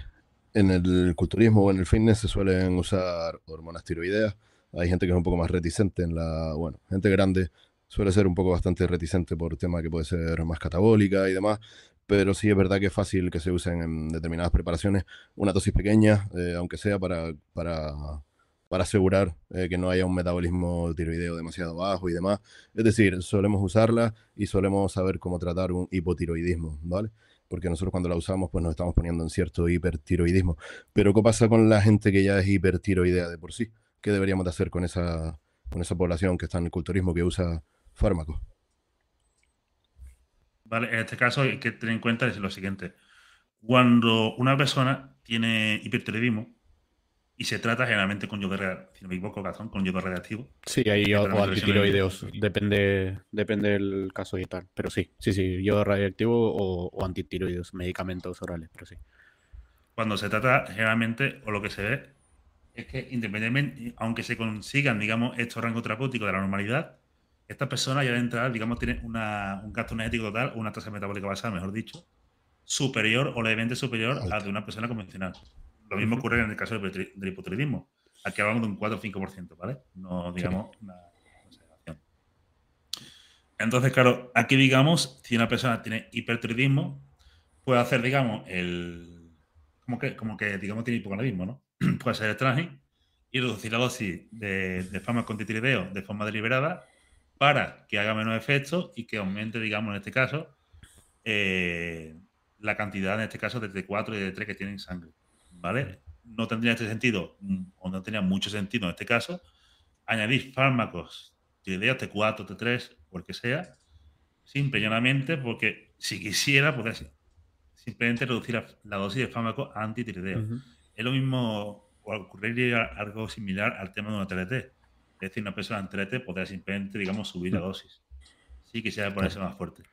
en el culturismo o en el fitness se suelen usar hormonas tiroideas. Hay gente que es un poco más reticente en la. Bueno, gente grande suele ser un poco bastante reticente por tema que puede ser más catabólica y demás. Pero sí es verdad que es fácil que se usen en determinadas preparaciones una dosis pequeña, eh, aunque sea para, para para asegurar eh, que no haya un metabolismo tiroideo demasiado bajo y demás. Es decir, solemos usarla y solemos saber cómo tratar un hipotiroidismo, ¿vale? Porque nosotros cuando la usamos, pues nos estamos poniendo en cierto hipertiroidismo. Pero ¿qué pasa con la gente que ya es hipertiroidea de por sí? ¿Qué deberíamos de hacer con esa, con esa población que está en el culturismo, que usa fármacos? Vale, en este caso hay que tener en cuenta es lo siguiente. Cuando una persona tiene hipertiroidismo, y se trata generalmente con yodo, si no me equivoco, con yodo radiactivo. Sí, ahí o, antitiroideos, depende, depende del caso y tal. Pero sí, sí, sí, yodo radiactivo o, antitiroideos, medicamentos orales, pero sí. Cuando se trata, generalmente, o lo que se ve, es que independientemente, aunque se consigan, digamos, estos rangos terapéuticos de la normalidad, esta persona ya de entrada, digamos, tiene un gasto energético total, una tasa metabólica basal, mejor dicho, superior o levemente superior a la de una persona convencional. Lo mismo ocurre en el caso del, hipotiroidismo. Aquí hablamos de un 4 o 5%, ¿vale? No digamos una consideración. Entonces, claro, aquí digamos, si una persona tiene hipertiroidismo, puede hacer, digamos, el. Como que, como que digamos, tiene hipogonadismo, ¿no? puede ser el traje y reducir la dosis de, de fármaco antitiroideo de forma deliberada para que haga menos efecto y que aumente, digamos, en este caso, eh, la cantidad, en este caso, de T4 y de T3 que tienen sangre. ¿vale? No tendría este sentido, o no tenía mucho sentido en este caso, añadir fármacos de T4, T3, o el que sea, simple y llanamente porque si quisiera, poder simplemente reducir la, dosis de fármaco antitiroideo. Es lo mismo, o ocurriría algo similar al tema de una TLT. Es decir, una persona en TLT podría simplemente, digamos, subir la dosis. Si quisiera ponerse más fuerte.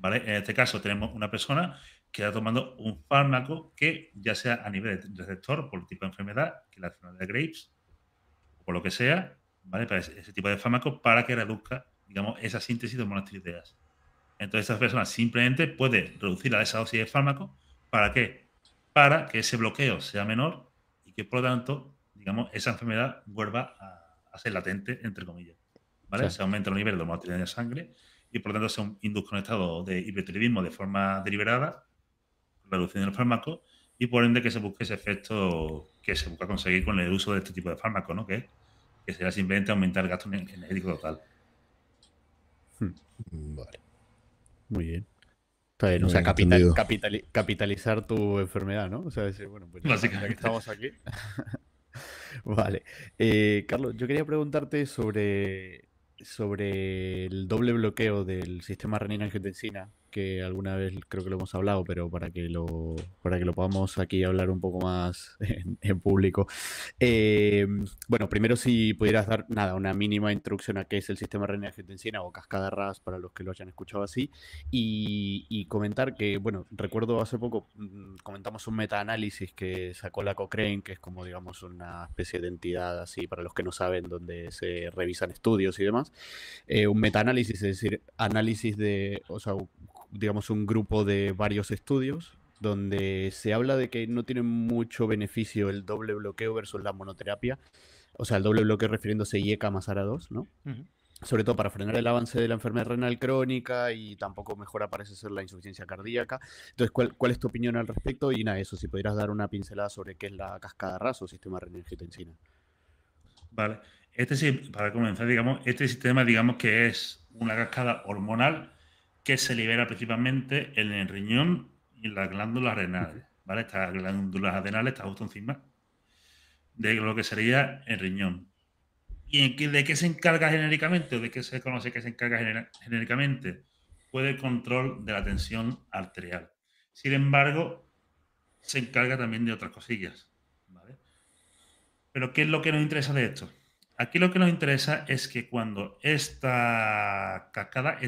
En este caso tenemos una persona queda tomando un fármaco que, ya sea a nivel de receptor, por tipo de enfermedad, que la enfermedad de Graves, o por lo que sea, ¿vale? Para ese, tipo de fármaco, para que reduzca, digamos, esa síntesis de hormonas. Entonces, esa persona simplemente puede reducir a esa dosis de fármaco. ¿Para qué? Para que ese bloqueo sea menor y que, por lo tanto, digamos, esa enfermedad vuelva a, ser latente, entre comillas. ¿Vale? Se aumenta el nivel de tiroideas en sangre y, por lo tanto, se induzca un estado de hipertiroidismo de forma deliberada reduciendo el fármaco y por ende que se busque ese efecto que se busca conseguir con el uso de este tipo de fármacos, ¿no? Que, que será simplemente aumentar el gasto energético total. Hmm. Vale. Muy bien. Está bien, o sea, bien capital- capitalizar tu enfermedad, ¿no? O sea, decir, bueno, pues ya, ya que Básicamente. estamos aquí. Vale. Eh, Carlos, yo quería preguntarte sobre, sobre el doble bloqueo del sistema renina-angiotensina, que alguna vez creo que lo hemos hablado, pero para que lo, para que lo podamos aquí hablar un poco más en, en público. Eh, bueno, primero si pudieras dar, nada, una mínima introducción a qué es el sistema renina-angiotensina o cascada RAS para los que lo hayan escuchado así. Y, y comentar que, bueno, recuerdo hace poco mm, comentamos un metaanálisis que sacó la Cochrane, que es como, digamos, una especie de entidad así, para los que no saben, donde se revisan estudios y demás. Eh, un metaanálisis, es decir, análisis de, o sea, digamos, un grupo de varios estudios donde se habla de que no tiene mucho beneficio el doble bloqueo versus la monoterapia. O sea, el doble bloqueo refiriéndose a IECA más ARA2, ¿no? Sobre todo para frenar el avance de la enfermedad renal crónica y tampoco mejora parece ser la insuficiencia cardíaca. Entonces, ¿cuál, cuál es tu opinión al respecto? Y nada, eso, si pudieras dar una pincelada sobre qué es la cascada RAS o sistema renina-angiotensina. Vale. Este sí, para comenzar, digamos, este sistema, digamos que es una cascada hormonal que se libera principalmente en el riñón y en las glándulas renales. ¿Vale? Estas glándulas adrenales están justo encima de lo que sería el riñón. ¿Y de qué se encarga genéricamente o de qué se conoce que se encarga genéricamente? Pues del control de la tensión arterial. Sin embargo, se encarga también de otras cosillas. ¿vale? Pero ¿qué es lo que nos interesa de esto? Aquí lo que nos interesa es que cuando esta cascada,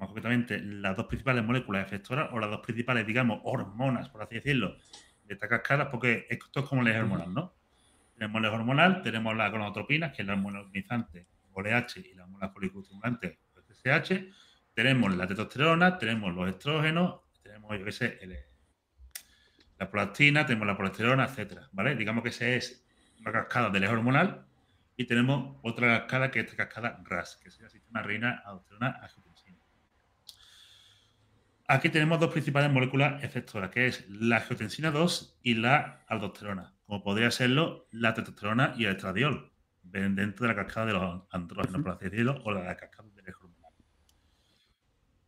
más concretamente las dos principales moléculas efectoras o las dos principales, digamos, hormonas, por así decirlo, de esta cascada, porque esto es como el hormonal, ¿no? Tenemos el hormonal, tenemos la gonadotropina, que es la hormona organizante, OLH, y la hormona foliculoestimulante, FSH, tenemos la testosterona, tenemos los estrógenos, tenemos, la prolactina, tenemos la progesterona, etcétera, ¿vale? Digamos que esa es una cascada del eje hormonal y tenemos otra cascada que es esta cascada RAS, que es el sistema renina aldosterona. Aquí tenemos dos principales moléculas efectoras, que es la angiotensina 2 y la aldosterona, como podría serlo la testosterona y el estradiol, ven dentro de la cascada de los andrógenos, por así decirlo, o la cascada del hormonal.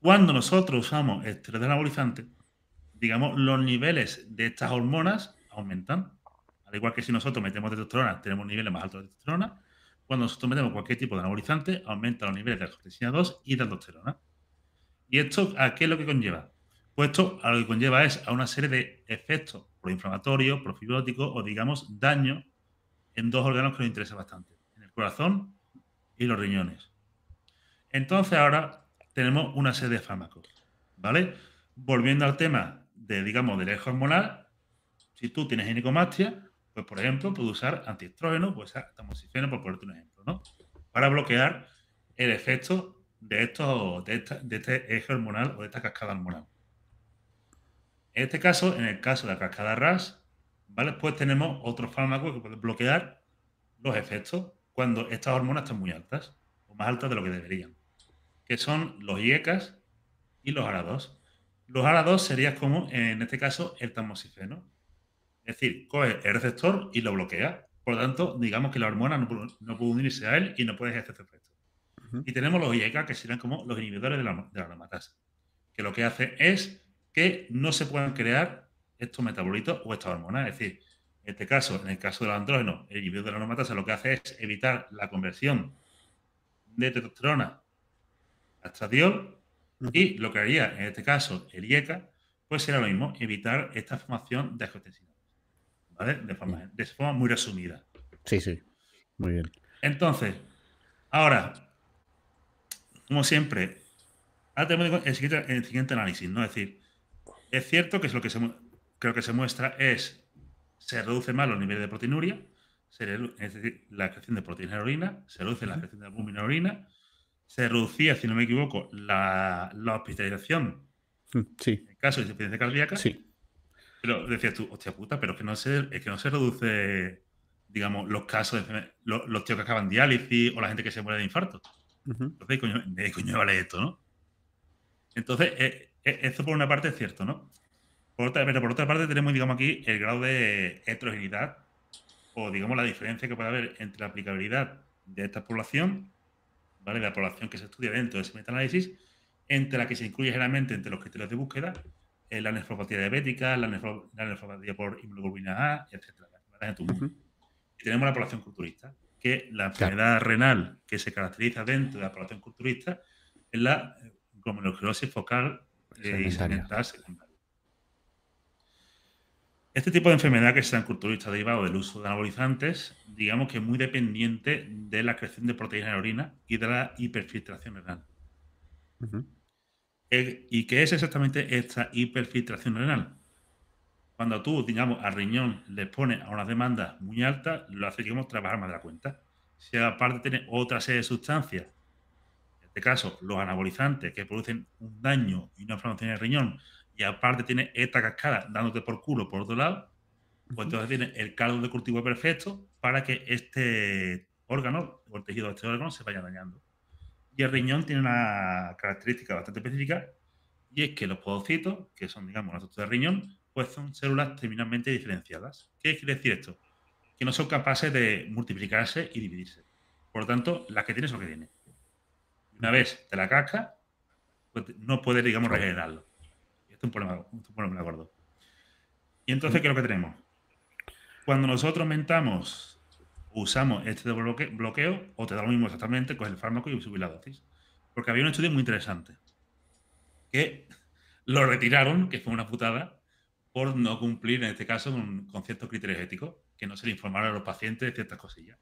Cuando nosotros usamos esteroides anabolizantes, digamos, los niveles de estas hormonas aumentan. Al igual que si nosotros metemos testosterona, tenemos niveles más altos de testosterona. Cuando nosotros metemos cualquier tipo de anabolizante, aumentan los niveles de angiotensina 2 y de aldosterona. ¿Y esto a qué es lo que conlleva? Pues esto a lo que conlleva es a una serie de efectos proinflamatorios, profibróticos o, digamos, daño en dos órganos que nos interesa bastante, en el corazón y los riñones. Entonces ahora tenemos una serie de fármacos, ¿vale? Volviendo al tema de, digamos, del eje hormonal, si tú tienes ginecomastia, pues por ejemplo, puedes usar antiestrógeno, pues tamoxifeno, por ponerte un ejemplo, ¿no? Para bloquear el efecto de, estos, de, esta- de este eje hormonal o de esta cascada hormonal. En este caso, en el caso de la cascada RAS, ¿vale? Pues tenemos otro fármaco que puede bloquear los efectos cuando estas hormonas están muy altas, o más altas de lo que deberían, que son los IECAS y los ARA2. Los ARA2 serían como, en este caso, el tamoxifeno. Es decir, coge el receptor y lo bloquea. Por lo tanto, digamos que la hormona no, no puede unirse a él y no puede ejercer este efecto. Y tenemos los IECA, que serían como los inhibidores de la, de la aromatasa, que lo que hace es que no se puedan crear estos metabolitos o estas hormonas. Es decir, en este caso, en el caso del andrógeno, el inhibidor de la aromatasa lo que hace es evitar la conversión de testosterona a estradiol y lo que haría en este caso el IECA, pues será lo mismo, evitar esta formación de angiotensina. ¿Vale? De forma, de forma muy resumida. Sí, sí. Muy bien. Entonces, ahora, como siempre, ahora tenemos el siguiente, el siguiente análisis, ¿no? Es decir, es cierto que es lo que se, creo que se muestra es, se reduce más los niveles de proteinuria, se es decir, la excreción de proteínas en la orina, se reduce la excreción de albúmina en la orina, se reducía, si no me equivoco, la, la hospitalización Mm, Sí, en caso de insuficiencia cardíaca. sí. Pero decías tú, hostia puta, pero es que no se, es que no se reduce, digamos, los casos de los, los tíos que acaban diálisis o la gente que se muere de infarto. Entonces, coño, ¿de qué coño vale esto, no? Entonces, eh, eh, esto por una parte es cierto, ¿no? Por otra, pero por otra parte tenemos, digamos, aquí el grado de heterogeneidad o, digamos, la diferencia que puede haber entre la aplicabilidad de esta población, ¿vale? De la población que se estudia dentro de ese metaanálisis entre la que se incluye generalmente entre los criterios de búsqueda la nefropatía diabética, la, nefropatía por hemoglobina A, etc. Y tenemos la población culturista, que la enfermedad renal que se caracteriza dentro de la población culturista es la glomerulosclerosis focal eh, segmental secundaria. Este tipo de enfermedad que se en culturista derivado del uso de anabolizantes, digamos que es muy dependiente de la creación de proteínas en la orina y de la hiperfiltración renal. Eh, ¿Y qué es exactamente esta hiperfiltración renal? Cuando tú, digamos, al riñón le pones a una demanda muy alta, lo hace, digamos, trabajar más de la cuenta. Si aparte tiene otra serie de sustancias, en este caso, los anabolizantes que producen un daño y una inflamación en el riñón, y aparte tiene esta cascada dándote por culo por otro lado, pues entonces tiene el caldo de cultivo perfecto para que este órgano o el tejido de este órgano se vaya dañando. Y el riñón tiene una característica bastante específica y es que los podocitos, que son, digamos, las estructuras del riñón, pues son células terminalmente diferenciadas. ¿Qué quiere decir esto? Que no son capaces de multiplicarse y dividirse. Por lo tanto, las que tienes son las que tienes. Una vez te la casca, pues no puedes, digamos, regenerarlo. Esto es un problema, un problema de acuerdo. Y entonces, ¿qué es lo que tenemos? Cuando nosotros aumentamos usamos este bloqueo, o te da lo mismo exactamente, con el fármaco y subir la dosis. Porque había un estudio muy interesante que lo retiraron, que fue una putada, por no cumplir, en este caso, con, ciertos criterios éticos, que no se le informaron a los pacientes de ciertas cosillas.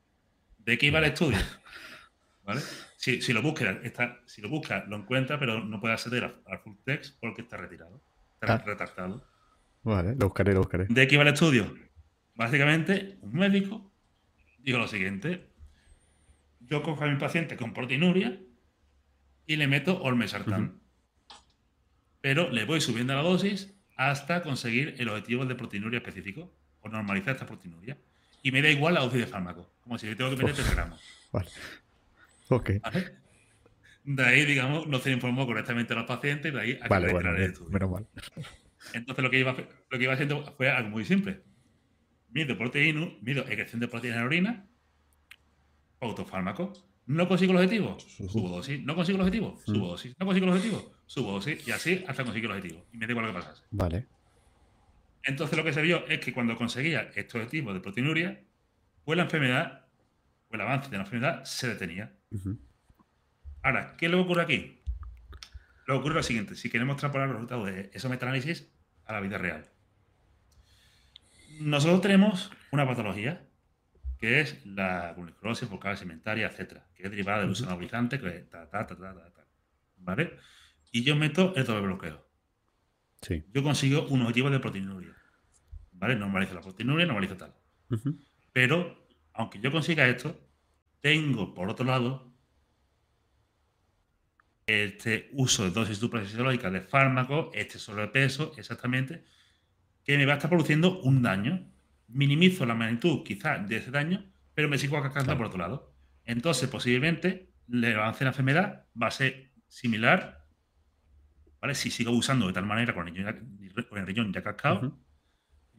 ¿De qué iba el estudio? ¿Vale? Si, lo busca, está, si lo busca, lo encuentra, pero no puede acceder al, full text porque está retirado, está ah. retractado. Vale, lo buscaré, lo buscaré. ¿De qué iba el estudio? Básicamente, un médico digo lo siguiente. Yo cojo a mi paciente con proteinuria y le meto olmesartán. Pero le voy subiendo la dosis hasta conseguir el objetivo de proteinuria específico o normalizar esta proteinuria. Y me da igual la dosis de fármaco, como si le tengo que meter 3 gramos. Vale. Ok. De ahí, digamos, no se informó correctamente a los pacientes, de ahí a vale, bueno, el estudio. Menos mal. Entonces lo que, iba, lo que iba haciendo fue algo muy simple mido proteína, mido excreción de proteína en la orina, autofármaco. No consigo el objetivo, subo dosis. No consigo el objetivo, subo dosis. No consigo el objetivo, subo dosis. Y así hasta conseguir el objetivo. Y me da igual lo que pasase. Vale. Entonces lo que se vio es que cuando conseguía este objetivo de proteinuria, pues la enfermedad, pues el avance de la enfermedad se detenía. Ahora, ¿qué le ocurre aquí? Lo ocurre lo siguiente, si queremos extrapolar los resultados de esos metaanálisis a la vida real nosotros tenemos una patología que es la glucrosis focal segmentaria, etcétera, que es derivada del uso anabolizante, que ta, ta, ta, ta, ¿vale? Y yo meto el doble bloqueo. Sí. Yo consigo un objetivo de proteinuria, ¿vale? Normalizo la proteinuria, normalizo tal. Pero, aunque yo consiga esto, tengo, por otro lado, este uso de dosis suprafisiológicas de fármacos, este sobrepeso, exactamente, que me va a estar produciendo un daño. Minimizo la magnitud quizás de ese daño, pero me sigo acascando por otro lado. Entonces, posiblemente, el avance de la enfermedad va a ser similar, ¿vale? Si sigo usando de tal manera con el riñón ya, cascado,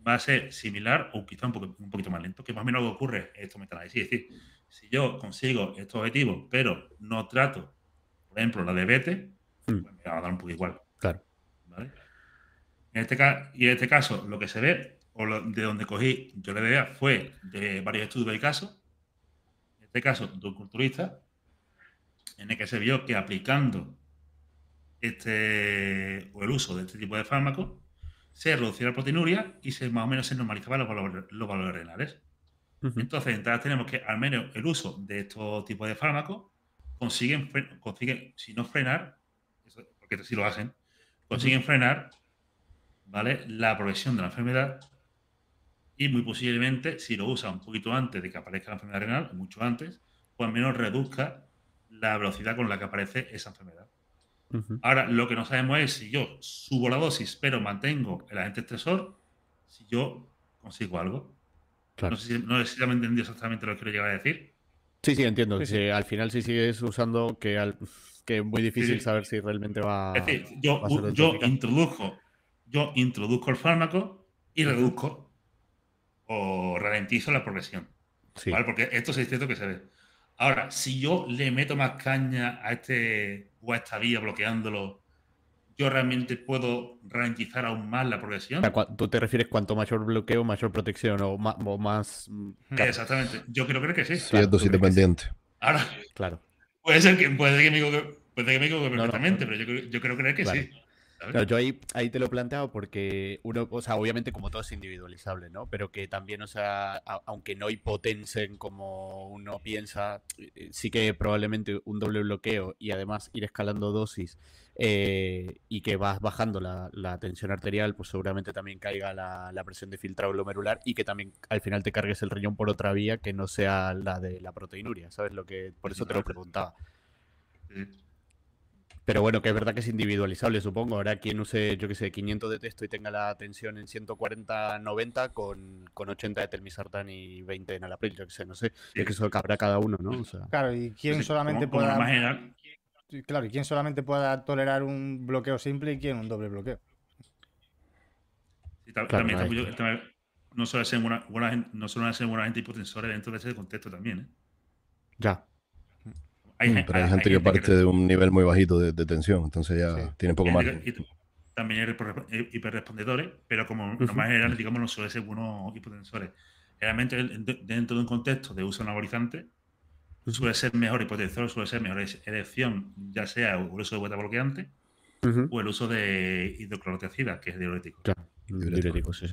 va a ser similar o quizá un, poquito más lento, que más o menos lo que ocurre esto me Es decir, si yo consigo estos objetivos, pero no trato, por ejemplo, la diabetes, mm. pues me va a dar un poco igual. Claro. ¿vale? En este y en este caso, lo que se ve, o de donde cogí yo la idea, fue de varios estudios de caso. En este caso, de un culturista, en el que se vio que aplicando este o el uso de este tipo de fármacos se reducía la proteinuria y se más o menos se normalizaban los valores, los valores renales. Entonces, entonces tenemos que al menos el uso de estos tipos de fármacos consiguen, consiguen si no frenar, porque si lo hacen, consiguen frenar ¿vale? La progresión de la enfermedad y muy posiblemente, si lo usa un poquito antes de que aparezca la enfermedad renal, mucho antes, pues al menos reduzca la velocidad con la que aparece esa enfermedad. Ahora, lo que no sabemos es si yo subo la dosis, pero mantengo el agente estresor, si yo consigo algo. No sé si, no sé si me entendido exactamente lo que quiero llegar a decir. Sí, sí, entiendo. al final si sigues usando, que, que es muy difícil saber si realmente va, es decir, yo, yo introduzco yo introduzco el fármaco y reduzco o ralentizo la progresión. Porque esto es cierto que se ve. Ahora, si yo le meto más caña a este o a esta vía bloqueándolo, yo realmente puedo ralentizar aún más la progresión. Tú te refieres cuanto mayor bloqueo, mayor protección o más. Mm, Exactamente. Yo creo que sí. Sí, es dosis dependiente. Ahora, claro. Puede ser que, puede que me equivoque, puede que me equivoque perfectamente, pero yo, yo, creo que sí yo ahí, ahí te lo he planteado porque uno, o sea, obviamente como todo es individualizable, ¿no? Pero que también, o sea, aunque no hipotensen como uno piensa, eh, sí que probablemente un doble bloqueo y además ir escalando dosis eh, y que vas bajando la, tensión arterial, pues seguramente también caiga la, presión de filtrado glomerular y que también al final te cargues el riñón por otra vía que no sea la de la proteinuria, ¿sabes? Lo que, por eso te lo preguntaba. Pero bueno, que es verdad que es individualizable, supongo. Ahora quien use, yo que sé, 500 de texto y tenga la tensión en 140-90 con, con 80 de telmisartán y 20 en alapril, yo que sé, no sé. Es que eso cabrá cada uno, ¿no? Claro, y quién solamente pueda... Claro, y quién solamente pueda tolerar un bloqueo simple y quién un doble bloqueo. también no suele ser buena, no suelen ser buena gente hipotensores dentro de ese contexto también, ¿eh? Ya. Mm, pero hay, gente que parte de un nivel muy bajito de, tensión, entonces ya tiene poco más. También hay hiperrespondedores, pero como uh más general, digamos, no suele ser buenos hipotensores. Realmente, dentro de un contexto de uso anabolizante, suele ser mejor hipotensor, suele ser mejor elección, ya sea el uso de beta bloqueante o el uso de hidroclorotiazida, que es diurético. Claro, diurético, sí.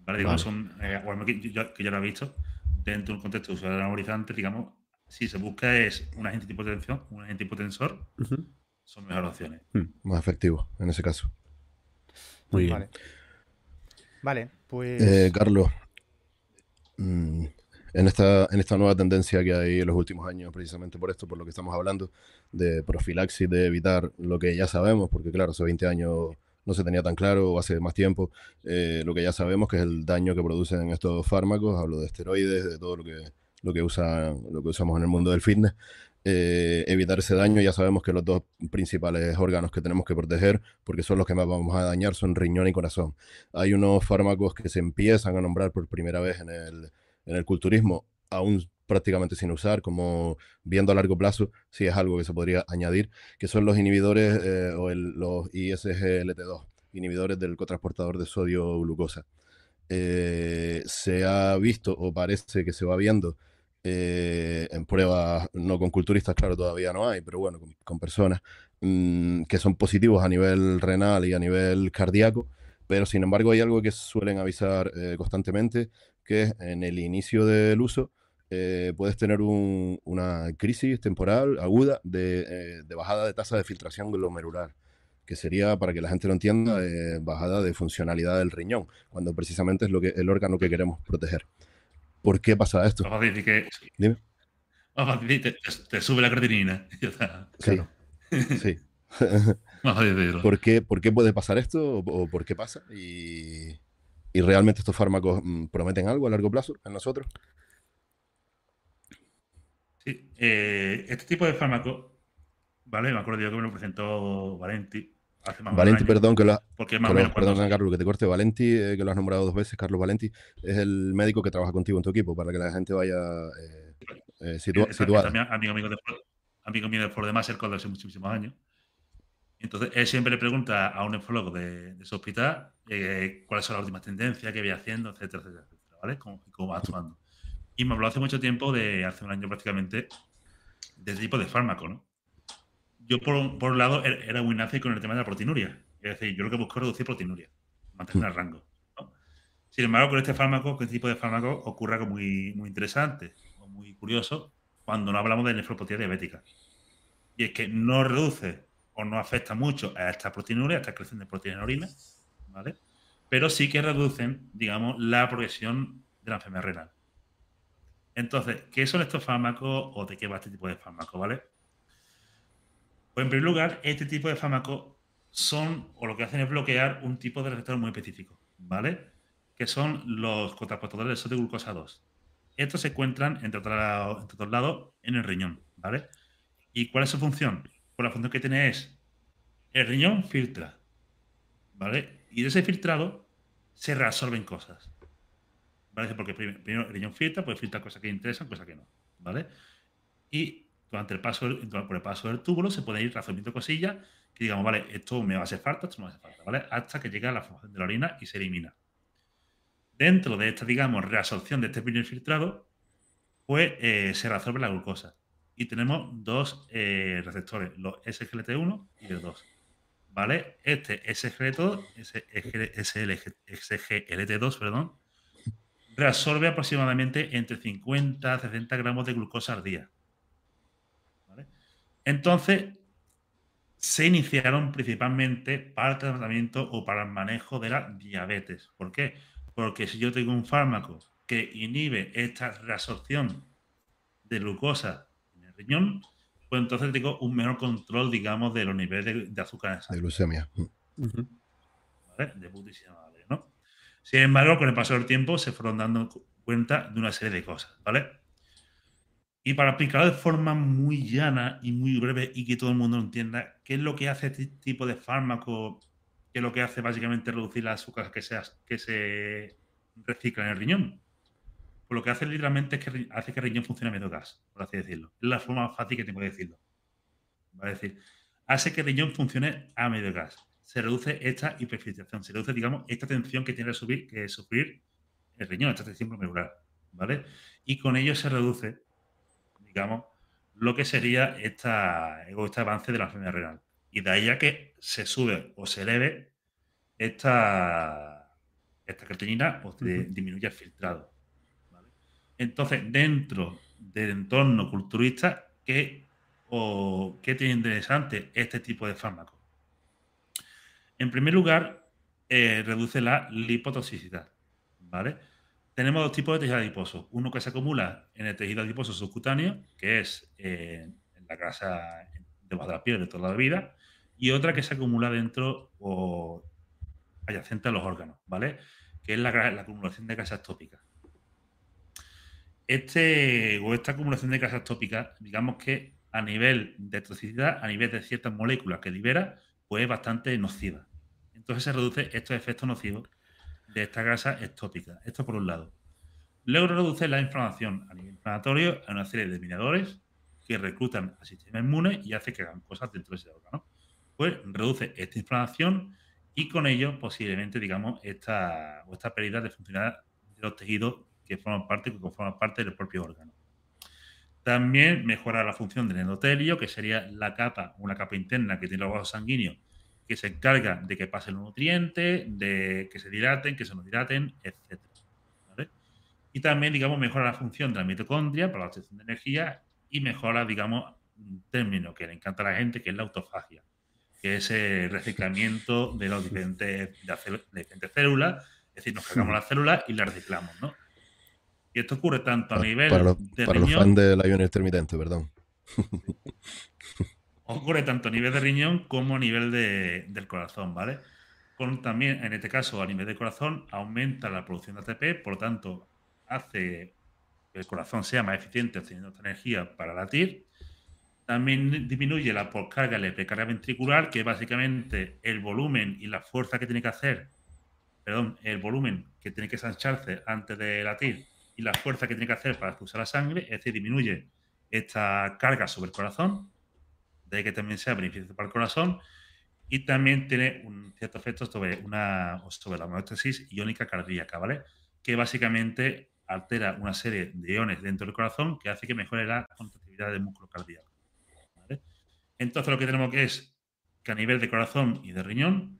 Vale, digamos, son, eh, que, yo, que, yo, lo he visto, dentro de un contexto de uso anabolizante, digamos, si se busca es un agente tipo tensión, un agente hipotensor, son mejores opciones. Hmm, más efectivo en ese caso. Muy bien. Vale, pues. Eh, Carlos, mm, en, esta, en esta nueva tendencia que hay en los últimos años, precisamente por esto, por lo que estamos hablando, de profilaxis, de evitar lo que ya sabemos, porque claro, hace 20 años no se tenía tan claro, o hace más tiempo, eh, lo que ya sabemos que es el daño que producen estos fármacos, hablo de esteroides, de todo lo que lo que, usa, lo que usamos en el mundo del fitness. Eh, evitar ese daño, ya sabemos que los dos principales órganos que tenemos que proteger, porque son los que más vamos a dañar, son riñón y corazón. Hay unos fármacos que se empiezan a nombrar por primera vez en el, en el culturismo, aún prácticamente sin usar, como viendo a largo plazo, si es algo que se podría añadir, que son los inhibidores eh, o los ISGLT2, inhibidores del cotransportador de sodio-glucosa. Eh, se ha visto o parece que se va viendo eh, en pruebas, no con culturistas, claro, todavía no hay, pero bueno, con, personas mm, que son positivos a nivel renal y a nivel cardíaco, pero sin embargo hay algo que suelen avisar eh, constantemente, que es en el inicio del uso eh, puedes tener una crisis temporal aguda de, de, bajada de tasa de filtración glomerular que sería, para que la gente lo entienda, bajada de funcionalidad del riñón, cuando precisamente es lo que, el órgano que queremos proteger. ¿Por qué pasa esto? Vamos a decir que. Dime. Vamos a decir, te, sube la creatinina. Sí. sí. ¿Por, qué, ¿Por qué puede pasar esto? ¿O, por qué pasa? Y, ¿Y realmente estos fármacos mm, prometen algo a largo plazo en nosotros? Sí. Eh, este tipo de fármacos, ¿vale? Me acuerdo yo que me lo presentó Valenti Valenti, perdón, que lo, perdón, Carlos, que te corte. Valenti, eh, que lo has nombrado dos veces, Carlos Valenti, es el médico que trabaja contigo en tu equipo para que la gente vaya eh, eh, situada. amigo, mío de, amigo mío de Ford de hace muchísimos años. Entonces, él siempre le pregunta a un nefrólogo de, de su hospital cuáles son las últimas tendencias, qué voy haciendo, etcétera, etcétera, ¿vale? Cómo, cómo va actuando. Y me habló hace mucho tiempo, de hace un año prácticamente, de este tipo de fármaco, ¿no? Yo por, un lado er, era muy nazi con el tema de la proteinuria. Es decir, yo lo que busco es reducir proteinuria, mantener el rango. Sin embargo, con este fármaco, con este tipo de fármaco, ocurre algo muy, muy interesante o muy curioso cuando no hablamos de nefropatía diabética. Y es que no reduce o no afecta mucho a esta proteinuria, a esta creación de proteína orina, ¿vale? Pero sí que reducen, digamos, la progresión de la enfermedad renal. Entonces, ¿qué son estos fármacos o de qué va este tipo de fármaco, ¿vale? Pues en primer lugar, este tipo de fármacos son, o lo que hacen es bloquear un tipo de receptor muy específico, ¿vale? Que son los cotransportadores de sodio glucosa 2. Estos se encuentran, entre otros, lados, en el riñón, ¿vale? ¿Y cuál es su función? Pues la función que tiene es, el riñón filtra, ¿vale? Y de ese filtrado se reabsorben cosas. ¿Vale? Porque primero el riñón filtra, pues filtra cosas que interesan, cosas que no. ¿vale? Y durante el paso, por el paso del túbulo se puede ir resolviendo cosillas que digamos, vale, esto me va a hacer falta, esto no me hace falta, ¿vale? Hasta que llega a la formación de la orina y se elimina. Dentro de esta, digamos, reabsorción de este primer filtrado, pues eh, se reabsorbe la glucosa. Y tenemos dos eh, receptores, los SGLT1 y el 2. ¿Vale? Este SGLT2, SGLT2 perdón, reabsorbe aproximadamente entre 50 a 60 gramos de glucosa al día. Entonces, se iniciaron principalmente para el tratamiento o para el manejo de la diabetes. ¿Por qué? Porque si yo tengo un fármaco que inhibe esta reabsorción de glucosa en el riñón, pues entonces tengo un menor control, digamos, de los niveles de, azúcar en sangre. De glucemia. ¿Vale? De putísima madre, ¿no? Sin embargo, con el paso del tiempo se fueron dando cuenta de una serie de cosas, ¿vale? Y para explicarlo de forma muy llana y muy breve y que todo el mundo entienda, ¿qué es lo que hace este tipo de fármaco? ¿Qué es lo que hace básicamente reducir las azúcar que se, que reciclan en el riñón? Pues lo que hace literalmente es que hace que el riñón funcione medio gas, por así decirlo. Es la forma más fácil que tengo de decirlo. Va a decir, hace que el riñón funcione a medio gas. Se reduce esta hiperfiltración, se reduce, digamos, esta tensión que tiene que, subir, que sufrir el riñón, esta tensión glomerular, ¿vale? Y con ello se reduce digamos, lo que sería esta, este avance de la enfermedad renal. Y de ahí a que se sube o se eleve esta, esta creatinina o disminuye el filtrado. Entonces, dentro del entorno culturista, ¿qué, o, ¿qué tiene interesante este tipo de fármaco? En primer lugar, eh, reduce la lipotoxicidad. ¿vale? Tenemos dos tipos de tejido adiposo. Uno que se acumula en el tejido adiposo subcutáneo, que es eh, en la grasa debajo de la piel de toda la vida, y otra que se acumula dentro o adyacente a los órganos, ¿vale? Que es la, acumulación de grasas tópicas. Este, esta acumulación de grasas tópicas, digamos que a nivel de toxicidad, a nivel de ciertas moléculas que libera, pues es bastante nociva. Entonces se reduce estos efectos nocivos de esta grasa ectópica. Esto por un lado. Luego reduce la inflamación a nivel inflamatorio a una serie de miradores que reclutan al sistema inmune y hace que hagan cosas dentro de ese órgano. Pues reduce esta inflamación y con ello posiblemente, digamos, esta, o esta pérdida de funcionalidad de los tejidos que forman parte, que conforman parte del propio órgano. También mejora la función del endotelio, que sería la capa, una capa interna que tiene los vasos sanguíneos que se encarga de que pasen los nutrientes, de que se dilaten, que se nos dilaten, etc. Y también, digamos, mejora la función de la mitocondria para la obtención de energía y mejora, digamos, un término que le encanta a la gente, que es la autofagia, que es el reciclamiento de las diferentes, células, es decir, nos cargamos las células y las reciclamos, ¿no? Y esto ocurre tanto a nivel para los, para los fans del ayuno intermitente, perdón. Ocurre tanto a nivel de riñón como a nivel de, del corazón, ¿vale? Con también, en este caso, a nivel de corazón, aumenta la producción de ATP, por lo tanto, hace que el corazón sea más eficiente obteniendo esta energía para latir. También disminuye la poscarga y la precarga ventricular, que es básicamente el volumen y la fuerza que tiene que hacer, perdón, el volumen que tiene que sancharse antes de latir y la fuerza que tiene que hacer para expulsar la sangre, es decir, disminuye esta carga sobre el corazón de que también sea beneficioso para el corazón y también tiene un cierto efecto sobre, una, sobre la homeostasis iónica cardíaca, ¿vale? Que básicamente altera una serie de iones dentro del corazón que hace que mejore la contractividad del músculo cardíaco. Entonces lo que tenemos que es que a nivel de corazón y de riñón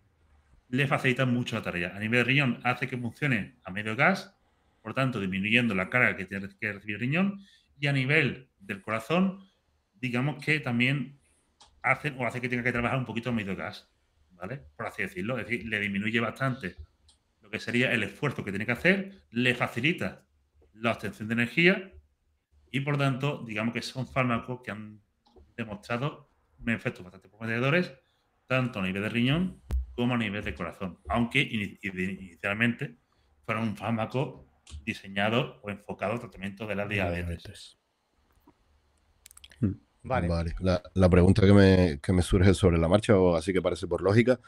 le facilita mucho la tarea. A nivel de riñón hace que funcione a medio gas, por tanto disminuyendo la carga que tiene que recibir el riñón, y a nivel del corazón, digamos que también hace o hace que tenga que trabajar un poquito medio gas, ¿vale? Por así decirlo. Es decir, le disminuye bastante lo que sería el esfuerzo que tiene que hacer, le facilita la obtención de energía y por tanto, digamos que son fármacos que han demostrado un efecto bastante prometedores, tanto a nivel de riñón como a nivel de corazón, aunque inicialmente fueron un fármaco diseñado o enfocado al tratamiento de la diabetes. Vale. La, pregunta que me, surge sobre la marcha, o así que parece por lógica,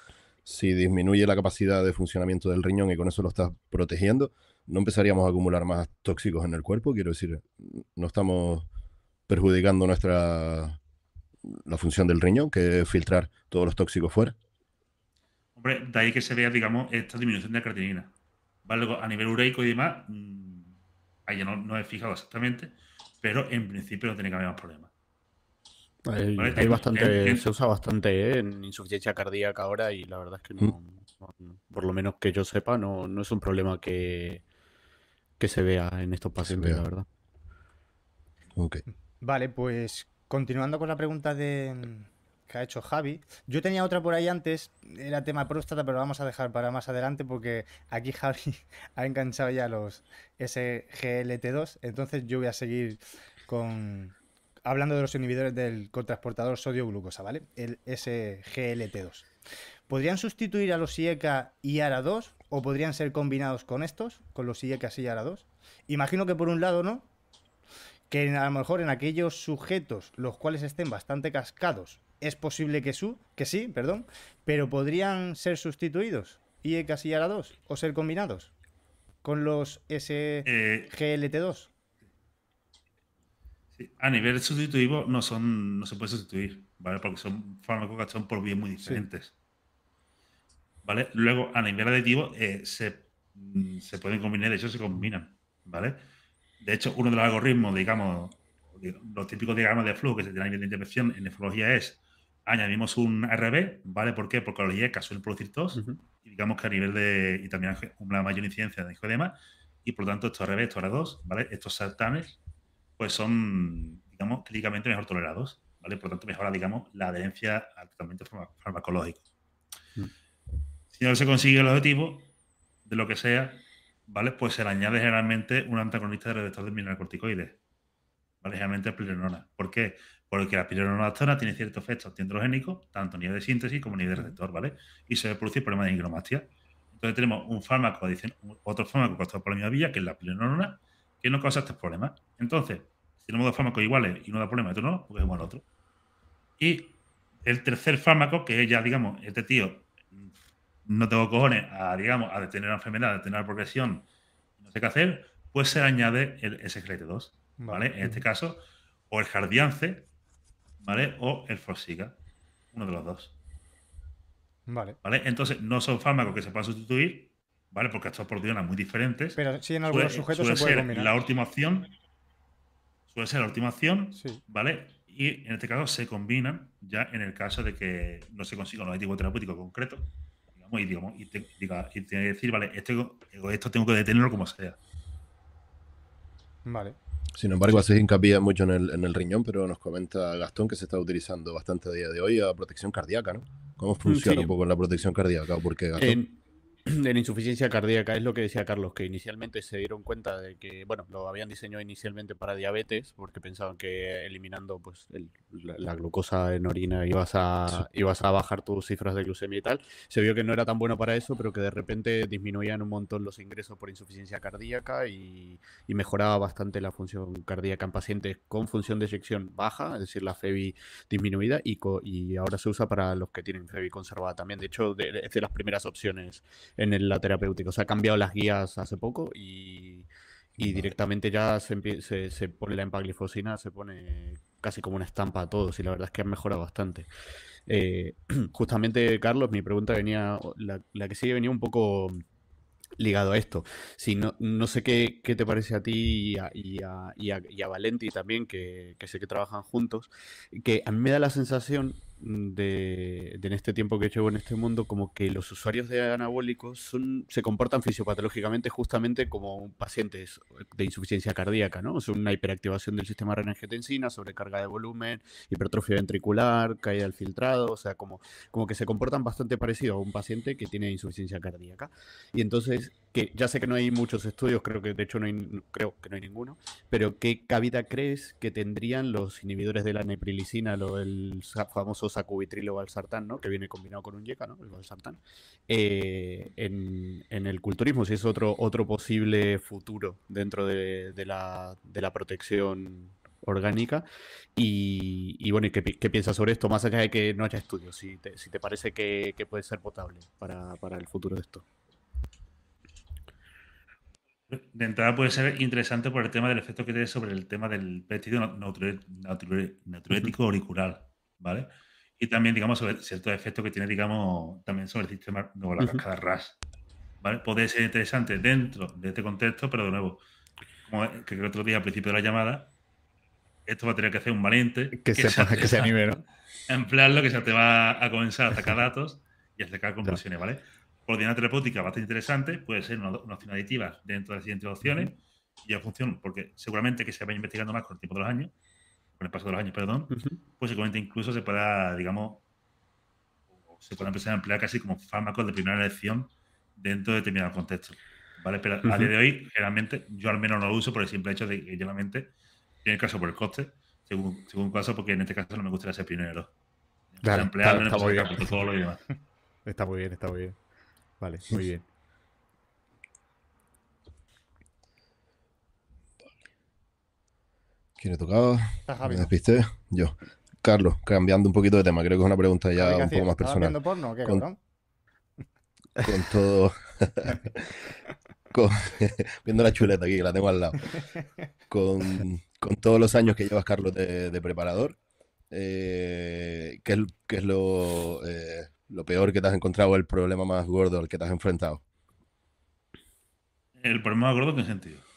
si disminuye la capacidad de funcionamiento del riñón y con eso lo estás protegiendo, ¿no empezaríamos a acumular más tóxicos en el cuerpo? Quiero decir, no estamos perjudicando nuestra la función del riñón, que es filtrar todos los tóxicos fuera. Hombre, de ahí que se vea, digamos, esta disminución de creatinina. ¿Vale? a nivel ureico y demás, mm, ahí no, no he fijado exactamente, pero en principio no tiene que haber más problemas. Hay, bastante, se usa bastante ¿eh? en insuficiencia cardíaca ahora y la verdad es que no, mm. por lo menos que yo sepa, no, no es un problema que, que se vea en estos pacientes, la verdad. Vale, pues continuando con la pregunta de que ha hecho Javi, yo tenía otra por ahí antes, era tema próstata, pero vamos a dejar para más adelante porque aquí Javi ha enganchado ya los SGLT2, entonces yo voy a seguir con, hablando de los inhibidores del cotransportador sodio-glucosa, ¿vale? El SGLT2. ¿Podrían sustituir a los IECA y ARA2 o podrían ser combinados con estos, con los IECA y ARA2? Imagino que por un lado, ¿no? Que a lo mejor en aquellos sujetos los cuales estén bastante cascados es posible que, su, que sí, perdón, pero podrían ser sustituidos IECA y ARA2 o ser combinados con los SGLT2 a nivel sustitutivo no son, no se puede sustituir, ¿vale? Porque son fármacos que son por vías muy diferentes. ¿Vale? Luego, a nivel aditivo, eh, se, mm, se, pueden combinar, de hecho, se combinan, ¿vale? De hecho, uno de los algoritmos, digamos, los típicos diagramas de flujo que se tienen a nivel de intervención en nefrología es añadimos un RB, ¿vale? ¿Por qué? Porque los IECA suelen producir tos, y digamos que a nivel de. y también una mayor incidencia de edema, y por lo tanto, estos RB, estos R2, ¿vale? Estos sartanes pues son, digamos, clínicamente mejor tolerados, ¿vale? Por lo tanto, mejora, digamos, la adherencia al tratamiento farmacológico. Mm. Si no se consigue el objetivo, de lo que sea, ¿vale? Pues se le añade generalmente un antagonista de receptor de mineralocorticoides, ¿vale? Generalmente pirenona. ¿Por qué? Porque la pirenonastona tiene cierto efecto antiandrogénico, tanto a nivel de síntesis como a nivel de receptor, ¿vale? Y se produce problema de higromastia. Entonces tenemos un fármaco, otro fármaco causado por la misma vía, que es la pirenona, que no causa estos problemas. Entonces, tenemos dos fármacos iguales y uno da problema otro no, pues es el otro. Y el tercer fármaco, que es ya, digamos, este tío no tengo cojones a, digamos, a detener la enfermedad, a detener la progresión, no sé qué hacer, pues se añade el SGLT2, ¿vale? En este caso, o el Jardiance, ¿vale? O el Forxiga, uno de los dos. Vale. ¿Vale? Entonces, no son fármacos que se puedan sustituir, ¿vale? Porque estas proteínas muy diferentes. Pero sí en algunos sujetos se puede ser la última opción suele ser la última opción, ¿vale? Y en este caso se combinan ya en el caso de que no se consiga un objetivo terapéutico concreto, digamos, y, digamos, y, te, diga, y te decir, vale, esto, esto tengo que detenerlo como sea. Vale. Sin embargo, hace hincapié mucho en el, en el riñón, pero nos comenta Gastón que se está utilizando bastante a día de hoy a protección cardíaca, ¿no? ¿Cómo funciona un poco la protección cardíaca? Porque Gastón... En insuficiencia cardíaca es lo que decía Carlos, que inicialmente se dieron cuenta de que, bueno, lo habían diseñado inicialmente para diabetes, porque pensaban que eliminando pues la, glucosa en orina ibas a, ibas a bajar tus cifras de glucemia y tal. Se vio que no era tan bueno para eso, pero que de repente disminuían un montón los ingresos por insuficiencia cardíaca y, mejoraba bastante la función cardíaca en pacientes con función de eyección baja, es decir, la FEBI disminuida, y, y ahora se usa para los que tienen FEBI conservada también. De hecho, es de las primeras opciones en la terapéutica. O sea, ha cambiado las guías hace poco y, directamente ya se, se, pone la empaglifosina, se pone casi como una estampa a todos y la verdad es que han mejorado bastante. Eh, justamente, Carlos, mi pregunta venía, la, la que sigue venía un poco ligado a esto. Si no, no sé qué, qué, te parece a ti y a, y a, y a, Valenti también, que, que, sé que trabajan juntos, que a mí me da la sensación de, en este tiempo que llevo en este mundo, como que los usuarios de anabólicos son, se comportan fisiopatológicamente justamente como pacientes de insuficiencia cardíaca, ¿no? Es una hiperactivación del sistema renina-angiotensina, sobrecarga de volumen, hipertrofia ventricular, caída del filtrado, o sea, como, como que se comportan bastante parecido a un paciente que tiene insuficiencia cardíaca. Y entonces, que ya sé que no hay muchos estudios, creo que de hecho no hay, creo que no hay ninguno, pero ¿qué cabida crees que tendrían los inhibidores de la neprilicina, lo, el famoso sacubitrilo valsartán, ¿no? que viene combinado con un yeca, el valsartán, eh, en, el culturismo, si es otro, otro posible futuro dentro de, la, protección orgánica. Y, bueno, ¿qué, piensas sobre esto? Más allá de que no haya estudios, si te, si te parece que, puede ser potable para, el futuro de esto. De entrada puede ser interesante por el tema del efecto que tiene sobre el tema del péptido natriurético auricular, ¿vale? Y también, digamos, sobre ciertos efectos que tiene, digamos, también sobre el sistema, de la cascada RAS, ¿vale? Puede ser interesante dentro de este contexto, pero de nuevo, como que que otro día al principio de la llamada, esto va a tener que hacer un valiente que, se, que se anime, ¿no? Emplearlo, que se te va a comenzar a sacar datos y a sacar conclusiones, ¿vale? Coordinada terapéutica bastante interesante, puede ser una, opción aditiva dentro de las siguientes opciones y a función, porque seguramente que se vaya investigando más con el tiempo de los años, con el paso de los años, perdón, pues seguramente incluso se pueda, digamos, se pueda empezar a emplear casi como fármacos de primera elección dentro de determinados contextos. ¿Vale? Pero a día de hoy, generalmente, yo al menos no lo uso por el simple hecho de que generalmente, en el caso por el coste, según, según caso, porque en este caso no me gustaría ser pionero. Claro, está, está, muy bien. está muy bien, está muy bien. Vale, muy bien. ¿Quién le tocaba? ¿Me despisté? Yo. Carlos, cambiando un poquito de tema, creo que es una pregunta ya un poco más personal. viendo porno qué, con, con todo. viendo la chuleta aquí, que la tengo al lado. Con, todos los años que llevas, Carlos, de, preparador, eh, ¿qué, es, qué es lo, eh, lo peor que te has encontrado, el problema más gordo al que te has enfrentado? ¿El problema más gordo en qué sentido?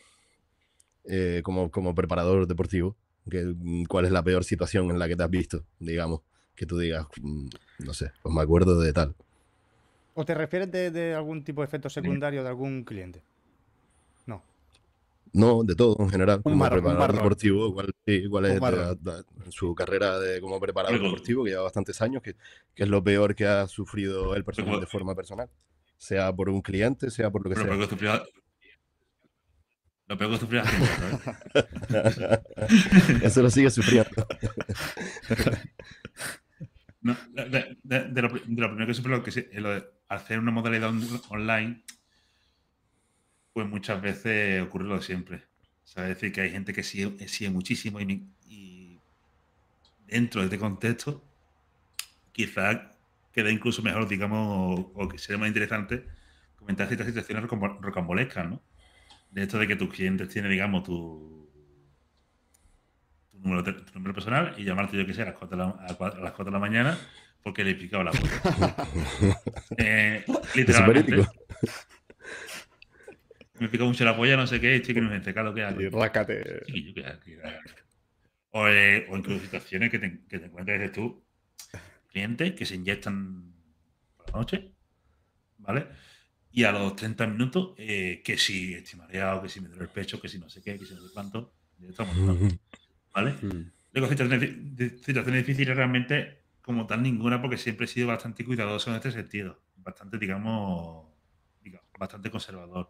Eh, como, como preparador deportivo, ¿cuál es la peor situación en la que te has visto, digamos? Que tú digas, mm, no sé, pues me acuerdo de tal. ¿O te refieres de, algún tipo de efecto secundario de algún cliente? No. No, de todo en general. como preparador deportivo, igual, es su carrera de, como preparador deportivo, que lleva bastantes años, que, es lo peor que ha sufrido él personal, de forma personal. Sea por un cliente, sea por lo que sea. Lo peor que sufrió Eso lo sigue sufriendo. de, lo, primero que que es lo de hacer una modalidad online, pues muchas veces ocurre lo de siempre. O es decir, que hay gente que sigue, sigue muchísimo y, dentro de este contexto, quizás queda incluso mejor, digamos, o, que sería más interesante comentar ciertas situaciones rocambolescas, ¿no? De esto de que tus clientes tienen, digamos, tu tu número, personal y llamarte yo que sé a las 4 de la, a las 4 de la mañana porque le he picado la foto. eh, literalmente. Me pica mucho la polla, no sé qué, que no me lo que hago. Y rácate. o, eh, o, incluso situaciones que te, que te encuentres dices tú, clientes que se inyectan por la noche, ¿vale? Y a los 30 minutos, eh, que si estoy mareado, que si me duele el pecho, que si no sé qué, que si no sé cuánto, estamos ¿vale? Mm. Luego, situaciones, difíciles realmente, como tal, ninguna, porque siempre he sido bastante cuidadoso en este sentido. Bastante, digamos, bastante conservador.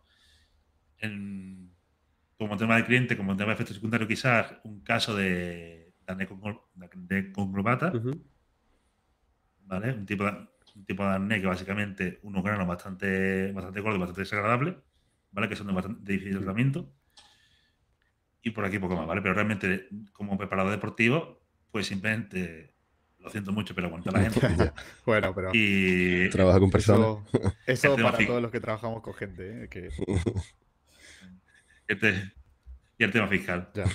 como tema de cliente, como tema de efecto secundario, quizás un caso de, de conglobata, ¿vale? Un tipo de, un tipo de acné que básicamente unos granos bastante, bastante gordos, bastante desagradables, ¿vale? Que son de, bastante, difícil tratamiento y por aquí poco más, ¿vale? Pero realmente, como preparador deportivo, pues simplemente lo siento mucho, pero aguanta la gente. bueno, pero. Y. Trabaja con personas. Eso, para todos los que trabajamos con gente, ¿eh? Que... Este, y el tema fiscal. Ya.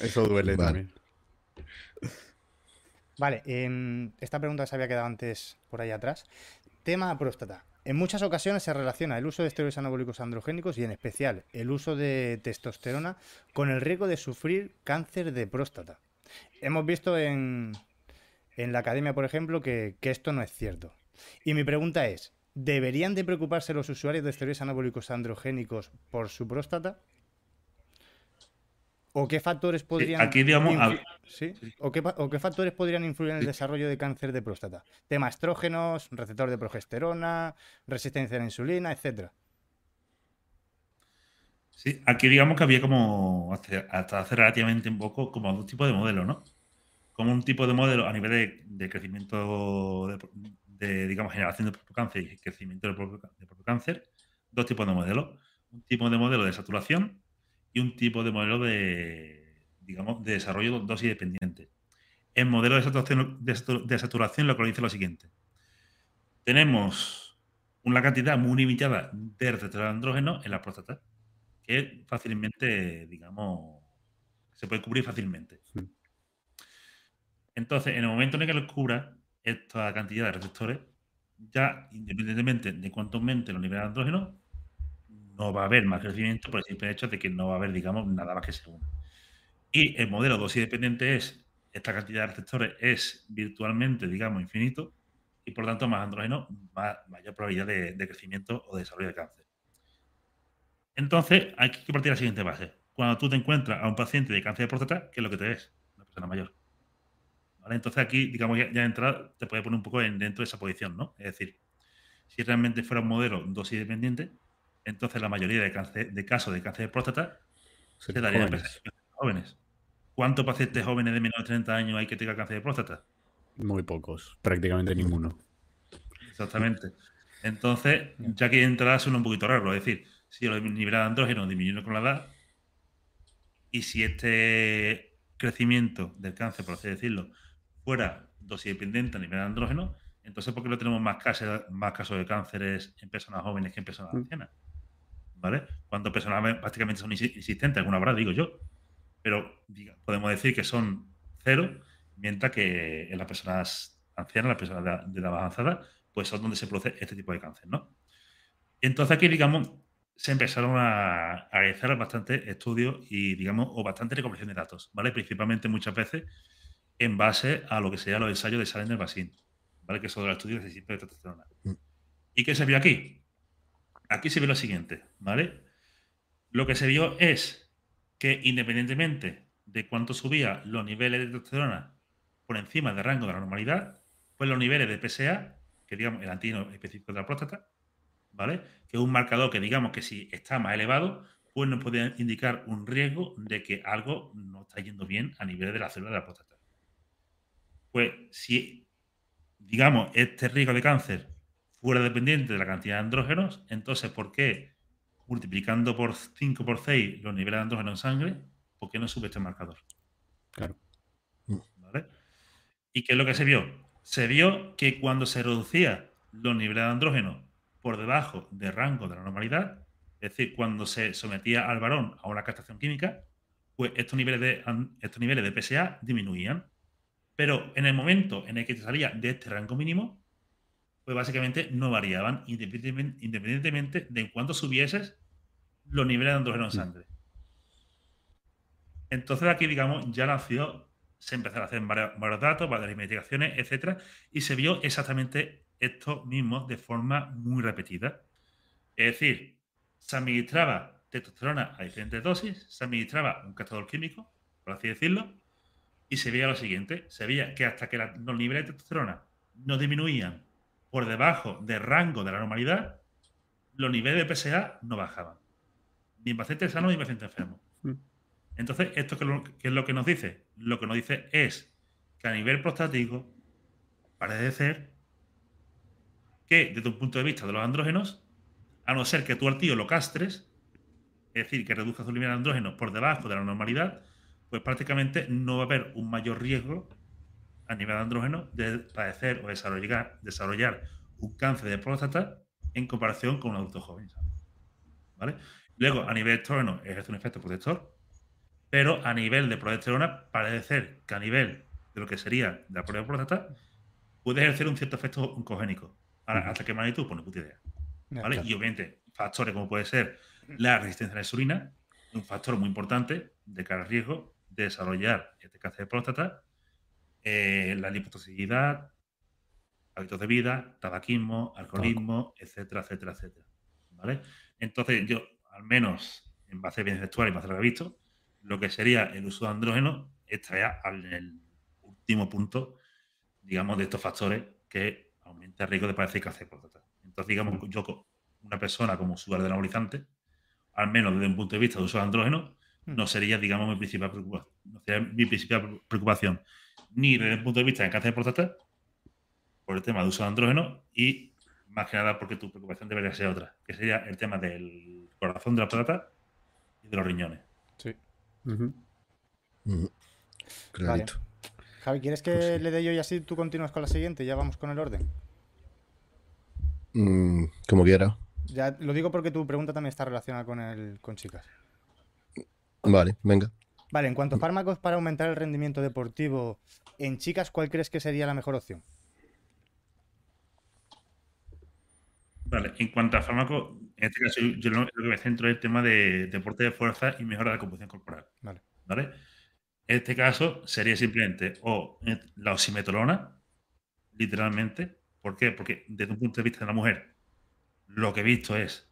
Eso duele también. Vale, em, esta pregunta se había quedado antes por ahí atrás. Tema próstata. En muchas ocasiones se relaciona el uso de esteroides anabólicos androgénicos y en especial el uso de testosterona con el riesgo de sufrir cáncer de próstata. Hemos visto en, la academia, por ejemplo, que, que, esto no es cierto. Y mi pregunta es, ¿deberían de preocuparse los usuarios de esteroides anabólicos androgénicos por su próstata? ¿O qué factores podrían aquí, digamos, ¿O, qué, factores podrían influir en el desarrollo de cáncer de próstata? Tema estrógenos, receptor de progesterona, resistencia a la insulina, etcétera. Sí, aquí digamos que había como hasta hace relativamente un poco como dos tipos de modelos, ¿no? Como un tipo de modelo a nivel de, crecimiento de, digamos, generación de cáncer y crecimiento de propio, cáncer, dos tipos de modelos. Un tipo de modelo de saturación y un tipo de modelo de, digamos, de desarrollo dosis dependiente. El modelo de saturación, de, saturación lo que dice lo siguiente. Tenemos una cantidad muy limitada de receptores andrógenos en la próstata. que fácilmente, digamos, se puede cubrir fácilmente. Entonces, en el momento en el que lo cubra esta cantidad de receptores, ya independientemente de cuánto aumente los niveles de andrógeno, no va a haber más crecimiento por el simple hecho de que no va a haber, digamos, nada más que se una. Y el modelo dosis dependiente es, esta cantidad de receptores es virtualmente, digamos, infinito, y por tanto más andrógeno, mayor probabilidad de, crecimiento o de desarrollo de cáncer. Entonces, hay que partir la siguiente base. Cuando tú te encuentras a un paciente de cáncer de próstata, ¿qué es lo que te ves? Una persona mayor. Entonces aquí, digamos, ya, ya de entrada te puede poner un poco en- dentro de esa posición, ¿no? Es decir, si realmente fuera un modelo dosis dependiente, entonces la mayoría de, cáncer, de casos de cáncer de próstata se Serían darían en jóvenes. pacientes jóvenes. ¿Cuántos pacientes jóvenes de menos de 30 años hay que tengan cáncer de próstata? Muy pocos, prácticamente ninguno. Exactamente. Entonces, ya que entrada suena un poquito raro. Es decir, si los niveles de andrógeno disminuyen con la edad, y si este crecimiento del cáncer, por así decirlo, fuera dosis dependiente a nivel de andrógeno, entonces ¿por qué no tenemos más casos, más casos de cánceres en personas jóvenes que en personas Mm. ¿Vale? Cuando personas prácticamente son insistentes, alguna habrá, digo yo. Pero diga, podemos decir que son cero, mientras que en las personas ancianas, las personas de, de edad avanzada, pues son donde se produce este tipo de cáncer, ¿no? Entonces aquí, digamos, se empezaron a, a realizar bastantes estudios y, digamos, o bastante recopilación de datos, ¿vale? Principalmente muchas veces en base a lo que serían los ensayos de Salender Basin, ¿vale? Que son los estudios de sistema de testosterona. Mm. ¿Y qué se vio aquí? Aquí se vio lo siguiente, ¿vale? Lo que se vio es que independientemente de cuánto subía los niveles de testosterona por encima del rango de la normalidad, pues los niveles de PSA, que digamos el antígeno específico de la próstata, ¿vale? Que es un marcador que digamos que si está más elevado, pues nos puede indicar un riesgo de que algo no está yendo bien a nivel de la célula de la próstata. Pues si, digamos, este riesgo de cáncer fuera dependiente de la cantidad de andrógenos, entonces, ¿por qué multiplicando por 5 por 6 los niveles de andrógenos en sangre, por qué no sube este marcador? Claro. ¿Vale? ¿Y qué es lo que se vio? Se vio que cuando se reducía los niveles de andrógeno por debajo del rango de la normalidad, es decir, cuando se sometía al varón a una castración química, pues estos niveles de, estos niveles de PSA disminuían. Pero en el momento en el que te salía de este rango mínimo, pues básicamente no variaban independientemente, independientemente de en cuánto subieses los niveles de andrógeno en sangre. Entonces aquí, digamos, ya nació, se empezaron a hacer varios, varios datos, varias investigaciones, etcétera, y se vio exactamente esto mismo de forma muy repetida. Es decir, se administraba testosterona a diferentes dosis, se administraba un castrador químico, por así decirlo, y se veía lo siguiente, se veía que hasta que la- los niveles de testosterona no disminuían por debajo del rango de la normalidad, los niveles de PSA no bajaban. Ni en pacientes sanos ni en pacientes enfermos. Mm. Entonces, ¿esto qué es, lo, que nos dice? Lo que nos dice es que a nivel prostático parece ser que desde un punto de vista de los andrógenos, a no ser que tú al tío lo castres, es decir, que reduzcas su nivel de andrógeno por debajo de la normalidad, pues prácticamente no va a haber un mayor riesgo a nivel de andrógeno de padecer o desarrollar, desarrollar un cáncer de próstata en comparación con un adulto joven. ¿Vale? Luego, a nivel de estrógeno ejerce un efecto protector, pero a nivel de progesterona parece ser que a nivel de lo que sería de la prueba de próstata puede ejercer un cierto efecto oncogénico. Ahora. ¿hasta qué magnitud? Pues ni puta idea. Ya, ¿vale? claro. Y obviamente, factores como puede ser la resistencia a la insulina, un factor muy importante de cara al riesgo de desarrollar este cáncer de próstata, eh, la lipotoxicidad, hábitos de vida, tabaquismo, alcoholismo, etcétera, etcétera, etcétera. ¿Vale? Entonces, yo, al menos en base a textual y en base a lo que he visto, lo que sería el uso de andrógeno estaría en el último punto, digamos, de estos factores que aumenta el riesgo de padecer cáncer de próstata. Entonces, digamos, yo, una persona como usuario de anabolizante, al menos desde un punto de vista de uso de andrógeno, no sería, digamos, mi principal preocupación, no sería mi principal preocupación, ni desde el punto de vista de cáncer de próstata, por el tema de uso de andrógeno, y más que nada porque tu preocupación debería ser otra, que sería el tema del corazón de la próstata y de los riñones. Sí. Ujú. Clarito. Javi, ¿quieres que Pues sí. le dé yo y así tú continúas con la siguiente? Ya vamos con el orden. Mm, como quiera. Ya lo digo porque tu pregunta también está relacionada con el con chicas. Vale, venga. Vale, en cuanto a fármacos para aumentar el rendimiento deportivo en chicas, ¿cuál crees que sería la mejor opción? Vale, en cuanto a fármacos, en este caso yo lo, que me centro es el tema de deporte de fuerza y mejora de la composición corporal. Vale. ¿Vale? En este caso sería simplemente o la oximetrolona, literalmente. ¿Por qué? Porque desde un punto de vista de la mujer, lo que he visto es,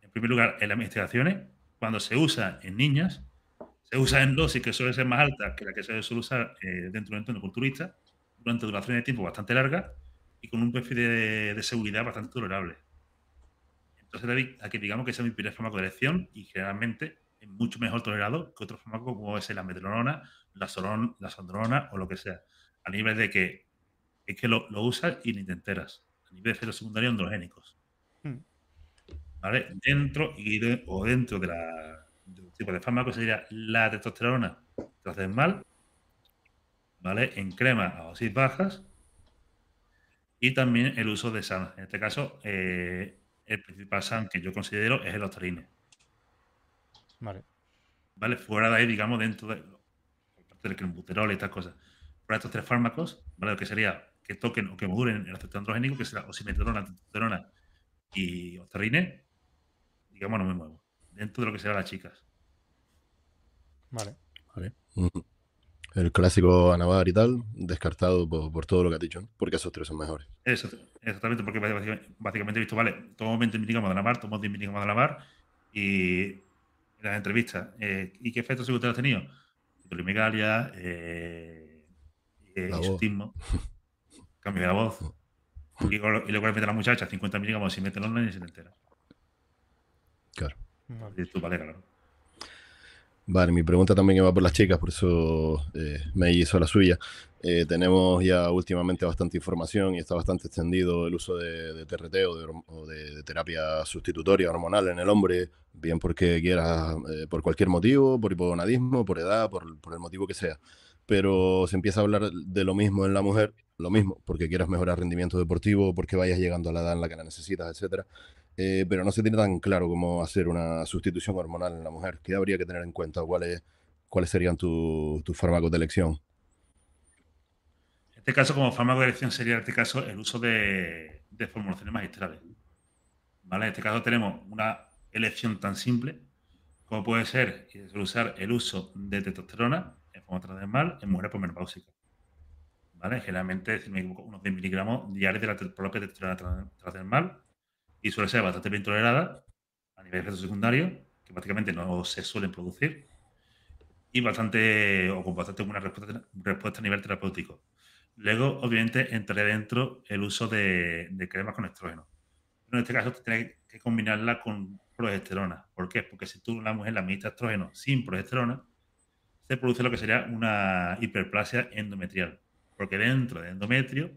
en primer lugar, en las investigaciones, cuando se usa en niñas, se usa en dosis que suele ser más alta que la que se suele usar eh, dentro del entorno culturista, durante duraciones de tiempo bastante largas y con un perfil de, seguridad bastante tolerable. Entonces, aquí digamos que ese es mi primer fármaco de elección y generalmente es mucho mejor tolerado que otros fármacos como es la metronona, la, solon, la sondrona o lo que sea. A nivel de que es que lo, usas y ni te enteras. A nivel de efectos secundarios androgénicos. Hmm. ¿Vale? Dentro y o dentro de la tipo de fármaco sería la testosterona mal, ¿vale? En crema a dosis bajas y también el uso de SAN. En este caso, eh, el principal SAN que yo considero es el ostarine. Vale. ¿Vale? Fuera de ahí, digamos, dentro de parte del crembuterol y estas cosas. De estos tres fármacos, ¿vale? Lo que sería que toquen o que modulen el efecto androgénico, que será osimetrona, testosterona y ostarine, digamos, no me muevo. Dentro de lo que serán las chicas. Vale. vale. El clásico Anavar y tal, descartado por, todo lo que has dicho, porque esos tres son mejores. Eso, exactamente, porque básicamente, he visto, vale, tomo 20 miligramos de Anavar, tomo 10 miligramos de Anavar y en las entrevistas, eh, ¿y qué efectos secundarios has tenido? Hipolimegalia, eh, eh, cambio de la voz. Y, y luego le mete a la muchacha 50 miligramos y mete online y se le entera. Claro. Y tú, vale, claro. Vale, mi pregunta también va por las chicas, por eso eh, me hizo la suya. Eh, tenemos ya últimamente bastante información y está bastante extendido el uso de, TRT o, de, terapia sustitutoria hormonal en el hombre, bien porque quiera, eh, por cualquier motivo, por hipogonadismo, por edad, por, por, el motivo que sea. Pero se empieza a hablar de lo mismo en la mujer, lo mismo, porque quieras mejorar rendimiento deportivo, porque vayas llegando a la edad en la que la necesitas, etcétera. Eh, pero no se tiene tan claro cómo hacer una sustitución hormonal en la mujer. ¿Qué habría que tener en cuenta? ¿Cuáles, cuáles serían tus fármacos de elección? En este caso, como fármaco de elección sería en este caso el uso de, formulaciones magistrales. ¿Vale? En este caso tenemos una elección tan simple como puede ser usar el uso de testosterona en forma transdermal en mujeres menopáusicas. ¿Vale? Generalmente, si me equivoco, unos 10 miligramos diarios de la propia testosterona transdermal y suele ser bastante bien tolerada a nivel de efectos secundarios, que prácticamente no se suelen producir, y bastante, o con bastante buena respuesta, a nivel terapéutico. Luego, obviamente, entraría dentro el uso de, cremas con estrógeno. en este caso, tienes que combinarla con progesterona. ¿Por qué? Porque si tú, la mujer, la administras estrógeno sin progesterona, se produce lo que sería una hiperplasia endometrial. Porque dentro del endometrio,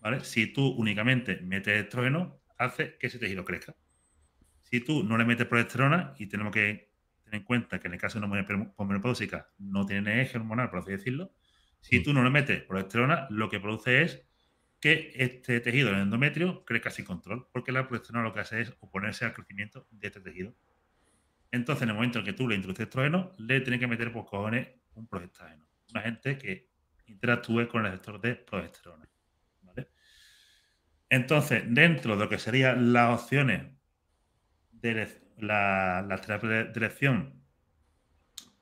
¿vale? Si tú únicamente metes estrógeno, hace que ese tejido crezca. Si tú no le metes progesterona, y tenemos que tener en cuenta que en el caso de una mujer menopáusica no tiene eje hormonal, por así decirlo, si mm. tú no le metes progesterona, lo que produce es que este tejido, el endometrio, crezca sin control, porque la progesterona lo que hace es oponerse al crecimiento de este tejido. Entonces, en el momento en que tú le introduces estrógeno, le tienes que meter por cojones un progestágeno, un agente que interactúe con el receptor de progesterona. Entonces, dentro de lo que serían las opciones de la, terapia de elección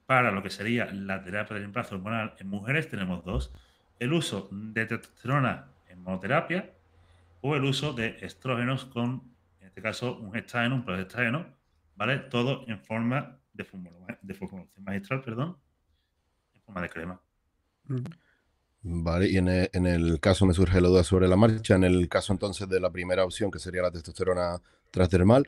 para lo que sería la terapia del reemplazo hormonal en mujeres, tenemos dos. El uso de testosterona en monoterapia o el uso de estrógenos con, en este caso, un gestágeno, un ¿vale? Todo en forma de, formulación magistral, perdón, en forma de crema. Vale, y en el, caso me surge la duda sobre la marcha, en el caso entonces de la primera opción, que sería la testosterona transdermal,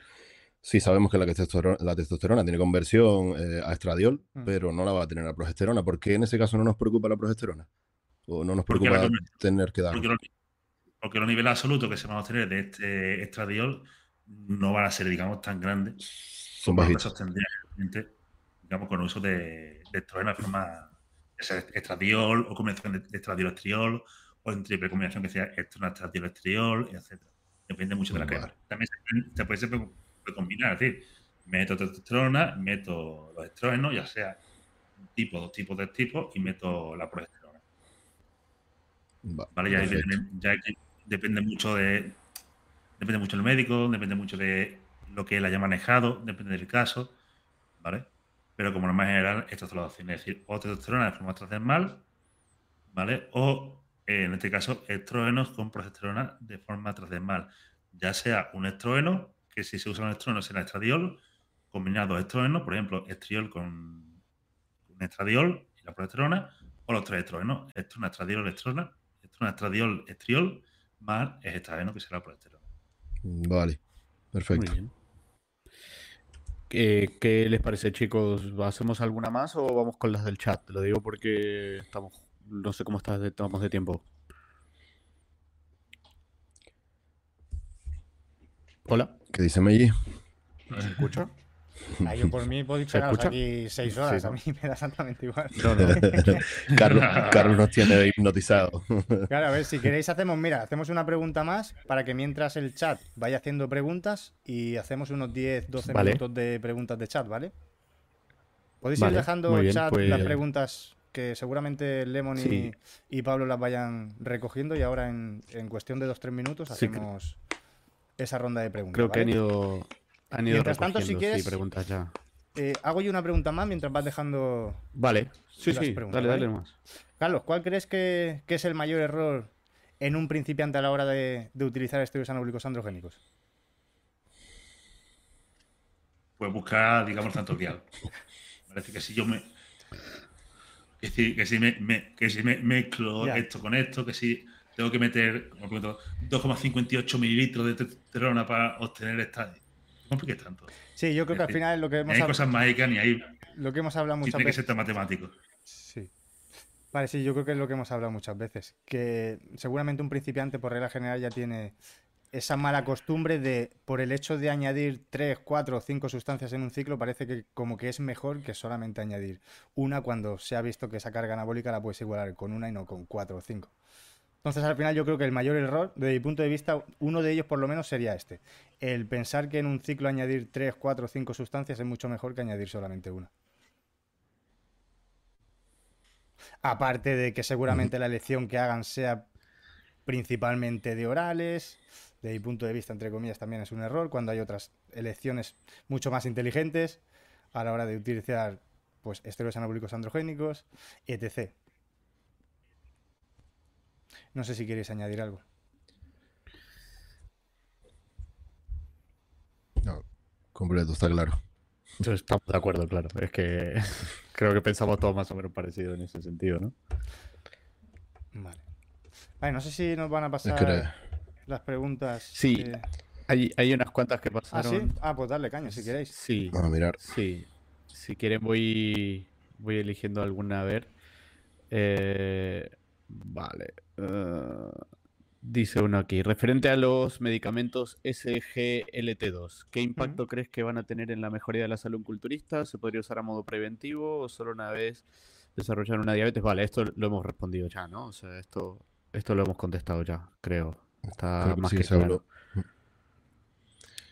sí sabemos que la testosterona, la testosterona tiene conversión eh, a estradiol, mm. pero no la va a tener a progesterona. ¿Por qué en ese caso no nos preocupa la progesterona? ¿O no nos preocupa tener que dar? Porque, los, niveles absolutos que se van a obtener de este estradiol no van a ser, digamos, tan grandes. Son bajitos. digamos, con el uso de, de de forma estradiol o combinación de estradiol estriol o en triple combinación que sea estradiol estriol, etc. Depende mucho de la crema. También se, puede, combinar, es decir, meto testosterona, meto los estrógenos, ya sea un tipo, dos tipos de tipos, y meto la progesterona. ¿Vale? Ya, depende, ya depende mucho de. Depende mucho del médico, depende mucho de lo que él haya manejado, depende del caso, ¿vale? Pero como norma general, estas son las opciones. Es decir, o testosterona de forma transdermal, ¿vale? O, eh, en este caso, estrógenos con progesterona de forma transdermal. Ya sea un estrógeno, que si se usa un estrógeno será estradiol, combinado estrógenos, por ejemplo, estriol con, un estradiol y la progesterona, o los tres estrógenos, estrona, estradiol, estrona, estrona, estradiol, estriol, más estradiol, que será la progesterona. Vale, perfecto. ¿Qué, les parece, chicos? ¿Hacemos alguna más o vamos con las del chat? Lo digo porque estamos, no sé cómo estamos de tiempo. Hola. ¿Qué dice Meiji? ¿Se escucha? Ah, yo por mí puedo pegaros aquí seis horas, a mí me da exactamente igual. Carlos, nos tiene hipnotizado. Claro, a ver, si queréis hacemos, mira, hacemos una pregunta más para que mientras el chat vaya haciendo preguntas y hacemos unos 10, 12 minutos de preguntas de chat, ¿vale? Podéis ir dejando el chat las pues- preguntas que seguramente Lemon y, Pablo las vayan recogiendo y ahora en, cuestión de 2-3 minutos hacemos esa ronda de preguntas. Creo que han ido han ido mientras tanto, si quieres, preguntas ya. Eh, hago yo una pregunta más mientras vas dejando. Vale, sí, sí, dale, dale más. Carlos, ¿cuál crees que, es el mayor error en un principiante a la hora de, utilizar esteroides anabólicos androgénicos? Pues buscar, digamos, tanto dial. Parece que si yo me. Que si, que si me, que si me mezclo esto con esto, que si tengo que meter 2,58 mililitros de testosterona para obtener esta compliques tanto. Sí, yo creo que al final es lo que hemos Hay cosas mágicas ni hay. Lo que hemos hablado muchas tiene veces. que ser tan matemático. Sí. Vale, sí, yo creo que es lo que hemos hablado muchas veces. Que seguramente un principiante, por regla general, ya tiene esa mala costumbre de, por el hecho de añadir 3, 4 o 5 sustancias en un ciclo, parece que como que es mejor que solamente añadir una cuando se ha visto que esa carga anabólica la puedes igualar con una y no con 4 o 5. Entonces, al final, yo creo que el mayor error, desde mi punto de vista, uno de ellos por lo menos sería este. El pensar que en un ciclo añadir 3, 4 o 5 sustancias es mucho mejor que añadir solamente una. Aparte de que seguramente la elección que hagan sea principalmente de orales, desde mi punto de vista, entre comillas, también es un error, cuando hay otras elecciones mucho más inteligentes a la hora de utilizar pues, esteroides anabólicos androgénicos, etc. No sé si queréis añadir algo. No, completo, está claro. Estamos de acuerdo, claro. Es que creo que pensamos todos más o menos parecido en ese sentido, ¿no? Vale. Vale, no sé si nos van a pasar las preguntas. Sí, hay, hay, unas cuantas que pasaron. ¿Ah, sí? Ah, pues darle caña si queréis. Sí. Vamos a mirar. Sí. Si quieren voy, voy eligiendo alguna a ver. Eh, Vale. Eh, dice uno aquí, referente a los medicamentos SGLT2, ¿qué impacto crees que van a tener en la mejoría de la salud culturista? ¿Se podría usar a modo preventivo o solo una vez desarrollar una diabetes? Vale, esto lo hemos respondido ya, ¿no? O sea, esto, esto lo hemos contestado ya, creo. Está más que claro.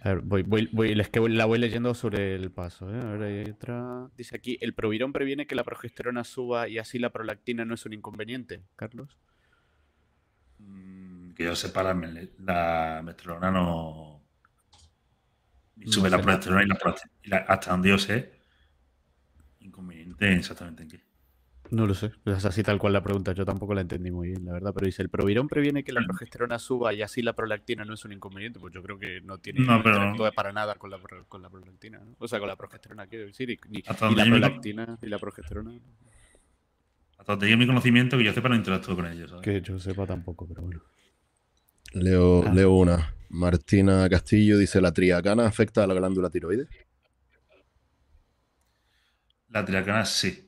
A ver, voy, voy, voy, que la voy leyendo sobre el paso. ¿eh? A ver, hay otra. Dice aquí, ¿el provirón previene que la progesterona suba y así la prolactina no es un inconveniente, Carlos? Mm, que yo sepa, la, la mestrolona no... sube la progesterona y la, hasta donde yo sé, inconveniente exactamente en qué. No lo sé, es así tal cual la pregunta, yo tampoco la entendí muy bien, la verdad, pero dice, ¿el provirón previene que la progesterona suba y así la prolactina no es un inconveniente? Pues yo creo que no tiene no, pero... para nada con la, con la prolactina, ¿no? O sea, con la progesterona, quiero decir, y, ni, la prolactina y la progesterona. Hasta donde mi conocimiento, que yo sepa, no interactúo con ellos. Que yo sepa tampoco, pero bueno. Leo, ah. leo una. Martina Castillo dice, ¿la triacana afecta a la glándula tiroides? La triacana sí.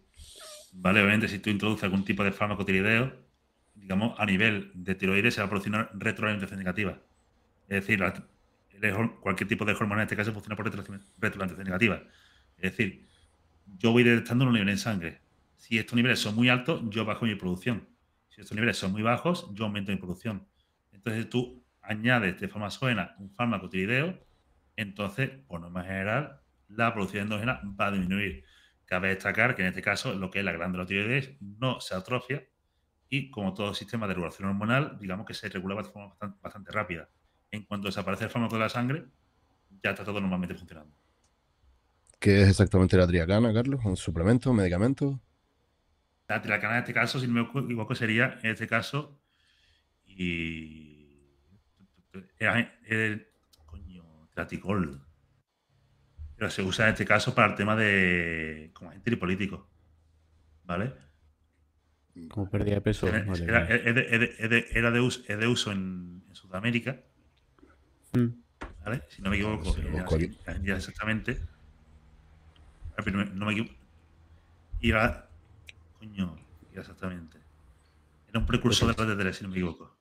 ¿Vale? Obviamente, si tú introduces algún tipo de fármaco tiroideo, digamos, a nivel de tiroides se va a producir retroalimentación negativa. Es decir, cualquier tipo de hormona en este caso funciona por retroalimentación negativa. Es decir, yo voy detectando un nivel en sangre. Si estos niveles son muy altos, yo bajo mi producción. Si estos niveles son muy bajos, yo aumento mi producción. Entonces tú añades de forma suena un fármaco tiroideo, entonces, por norma general, la producción endógena va a disminuir. Cabe destacar que en este caso lo que es la glándula tiroides no se atrofia y como todo sistema de regulación hormonal, digamos que se regula de forma bastante, rápida. En cuanto desaparece el fármaco de la sangre, ya está todo normalmente funcionando. ¿Qué es exactamente la triacana, Carlos? ¿Un suplemento, un medicamento? La triacana en este caso, si no me equivoco, sería en este caso y el, coño, traticol. Pero se usa en este caso para el tema de como agente político. ¿Vale? Como pérdida de peso. Era, de, uso, de uso en, Sudamérica. Mm. ¿Vale? Si no me equivoco, ya, exactamente. no me equivoco. Y era. Coño, exactamente. Era un precursor de la de si no me equivoco.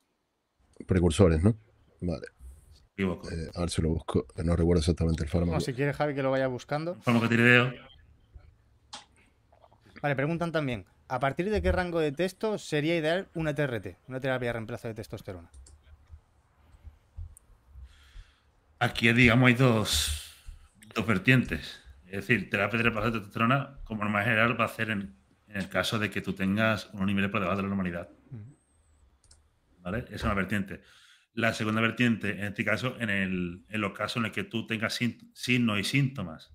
Precursores, ¿no? Vale. Eh, a ver si lo busco. No recuerdo exactamente el fármaco. si quieres, Javi, que lo vaya buscando. Fármaco tirideo. Vale, preguntan también. ¿A partir de qué rango de texto sería ideal una TRT, una terapia de reemplazo de testosterona? Aquí, digamos, hay dos, dos vertientes. Es decir, terapia de reemplazo de testosterona, como norma general, va a hacer en, el caso de que tú tengas un nivel por debajo de la normalidad. ¿Vale? Esa es una vertiente. La segunda vertiente, en este caso, en, los casos en los que tú tengas signos y síntomas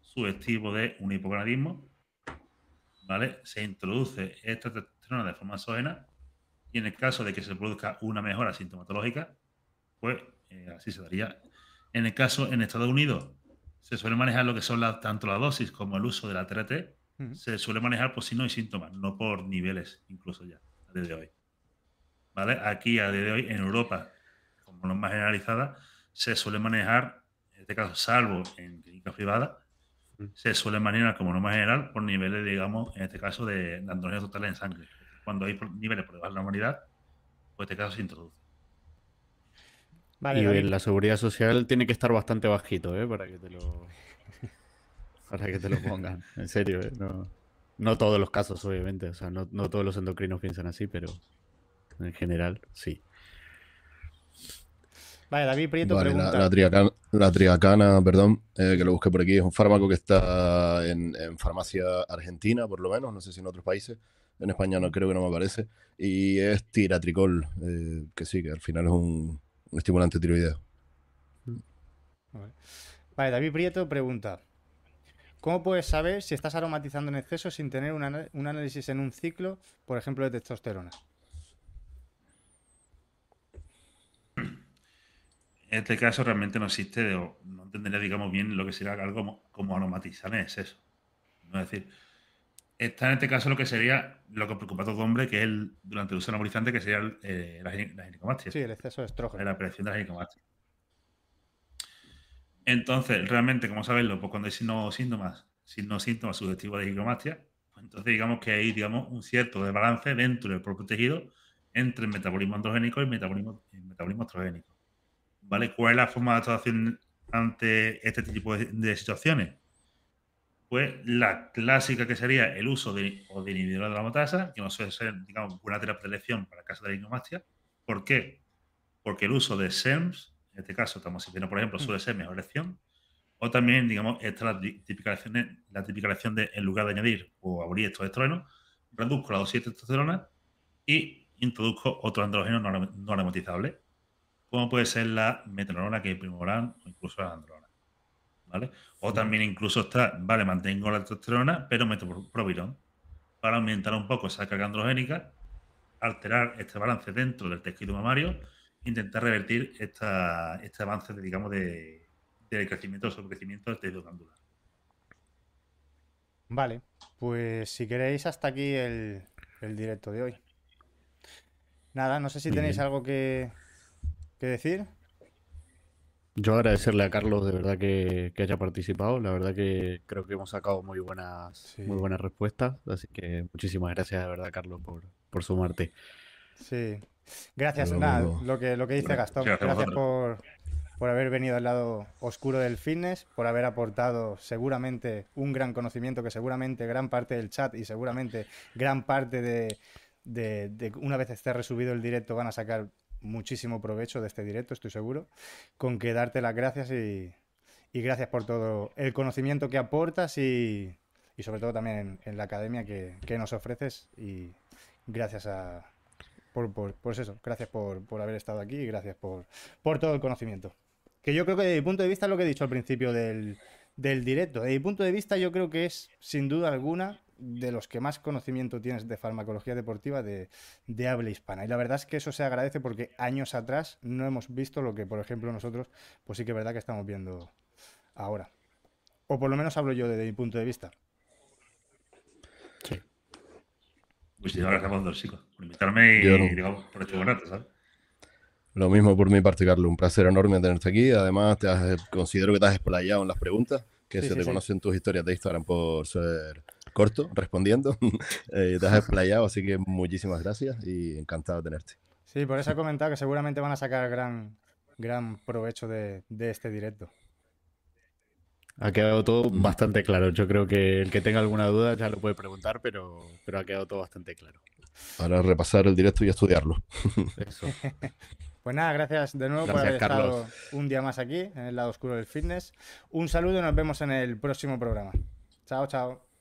sugestivos de un hipogonadismo, ¿vale? Se introduce esta testosterona de forma exógena y en el caso de que se produzca una mejora sintomatológica, pues eh, así se daría. En el caso, en Estados Unidos, se suele manejar lo que son tanto la dosis como el uso de la TRT, se suele manejar por signos y síntomas, no por niveles, incluso ya, a día de hoy. ¿Vale? Aquí, a día de hoy, en Europa, como norma generalizada, se suele manejar, en este caso, salvo en clínicas privadas, se suele manejar como norma general por niveles, digamos, en este caso, de, de andrógenos totales en sangre. Cuando hay niveles por debajo de la humanidad, pues este caso se introduce. y la seguridad social tiene que estar bastante bajito, ¿eh? Para que te lo, para que te lo pongan. En serio, ¿eh? no, no, todos los casos, obviamente. O sea, no, no todos los endocrinos piensan así, pero en general, sí. Vale, David Prieto pregunta. La, triacana, perdón, eh, que lo busqué por aquí, es un fármaco que está en, farmacia argentina, por lo menos, no sé si en otros países. En España no creo que no me aparece. Y es tiratricol, eh, que sí, que al final es un, estimulante tiroideo. Vale, David Prieto pregunta. ¿Cómo puedes saber si estás aromatizando en exceso sin tener un análisis en un ciclo, por ejemplo, de testosterona? En este caso realmente no existe, o no entendería, digamos, bien lo que sería algo como, aromatizar en exceso. Es decir, está en este caso lo que sería lo que preocupa a todo hombre, que es el, durante el uso anabolizante, que sería eh, la, ginecomastia. Sí, el exceso de estrógeno. La aparición de la ginecomastia. Entonces, realmente, ¿cómo saberlo? Pues cuando hay signos síntomas, signos síntomas subjetivos de ginecomastia, pues entonces digamos que hay, digamos, un cierto desbalance dentro del propio tejido entre el metabolismo androgénico y el metabolismo, el metabolismo estrogénico. ¿Cuál es la forma de actuación ante este tipo de, situaciones? Pues la clásica que sería el uso de, o de inhibidores de la motasa, que no suele ser, digamos, una terapia de elección para el caso de la ignomastia. ¿Por qué? Porque el uso de SERMs, en este caso, tamoxifeno, por ejemplo, suele ser mejor elección. O también, digamos, esta la típica elección, la típica elección de, en lugar de añadir o abolir estos estrógenos, reduzco la dosis de testosterona y introduzco otro andrógeno no aromatizable como puede ser la metenorona, que es primorán, o incluso la androna. ¿Vale? O también incluso está, vale, mantengo la testosterona, pero meto provirón para aumentar un poco esa carga androgénica, alterar este balance dentro del tejido mamario, intentar revertir esta, este avance, de, digamos, de, crecimiento o sobrecrecimiento del tejido glandular. Vale, pues si queréis, hasta aquí el, directo de hoy. Nada, no sé si tenéis algo que, ¿Qué decir? Yo agradecerle a Carlos de verdad que, haya participado. La verdad que creo que hemos sacado muy buenas, muy buenas respuestas. Así que muchísimas gracias de verdad, Carlos, por, sumarte. Sí. Gracias, nada, lo que, lo que dice Gastón. Gracias por, por haber venido al lado oscuro del fitness, por haber aportado seguramente un gran conocimiento que seguramente gran parte del chat y seguramente gran parte de, de una vez esté resubido el directo van a sacar muchísimo provecho de este directo, estoy seguro, con que darte las gracias y, y gracias por todo el conocimiento que aportas y, sobre todo también en, la academia que, nos ofreces y gracias a... Por, pues eso, gracias por, haber estado aquí y gracias por, por todo el conocimiento. Que yo creo que desde mi punto de vista, lo que he dicho al principio del, del directo, desde mi punto de vista yo creo que es sin duda alguna de los que más conocimiento tienes de farmacología deportiva de, habla hispana. Y la verdad es que eso se agradece porque años atrás no hemos visto lo que, por ejemplo, nosotros, pues sí que es verdad que estamos viendo ahora. O por lo menos hablo yo desde mi punto de vista. Sí. Pues yo gracias chicos, por invitarme y, digamos, por hecho rato, ¿sabes? Lo mismo por mi parte, Carlos. Un placer enorme tenerte aquí. Además, te considero que te has explayado en las preguntas, que se te conocen tus historias de Instagram por ser corto respondiendo. eh, te has explayado, así que muchísimas gracias y encantado de tenerte. Sí, por eso he comentado que seguramente van a sacar gran, gran provecho de, este directo. Ha quedado todo bastante claro. Yo creo que el que tenga alguna duda ya lo puede preguntar, pero, pero ha quedado todo bastante claro. Ahora repasar el directo y estudiarlo. Eso. Pues nada, gracias de nuevo por haber estado un día más aquí en el lado oscuro del fitness. Un saludo y nos vemos en el próximo programa. Chao, chao.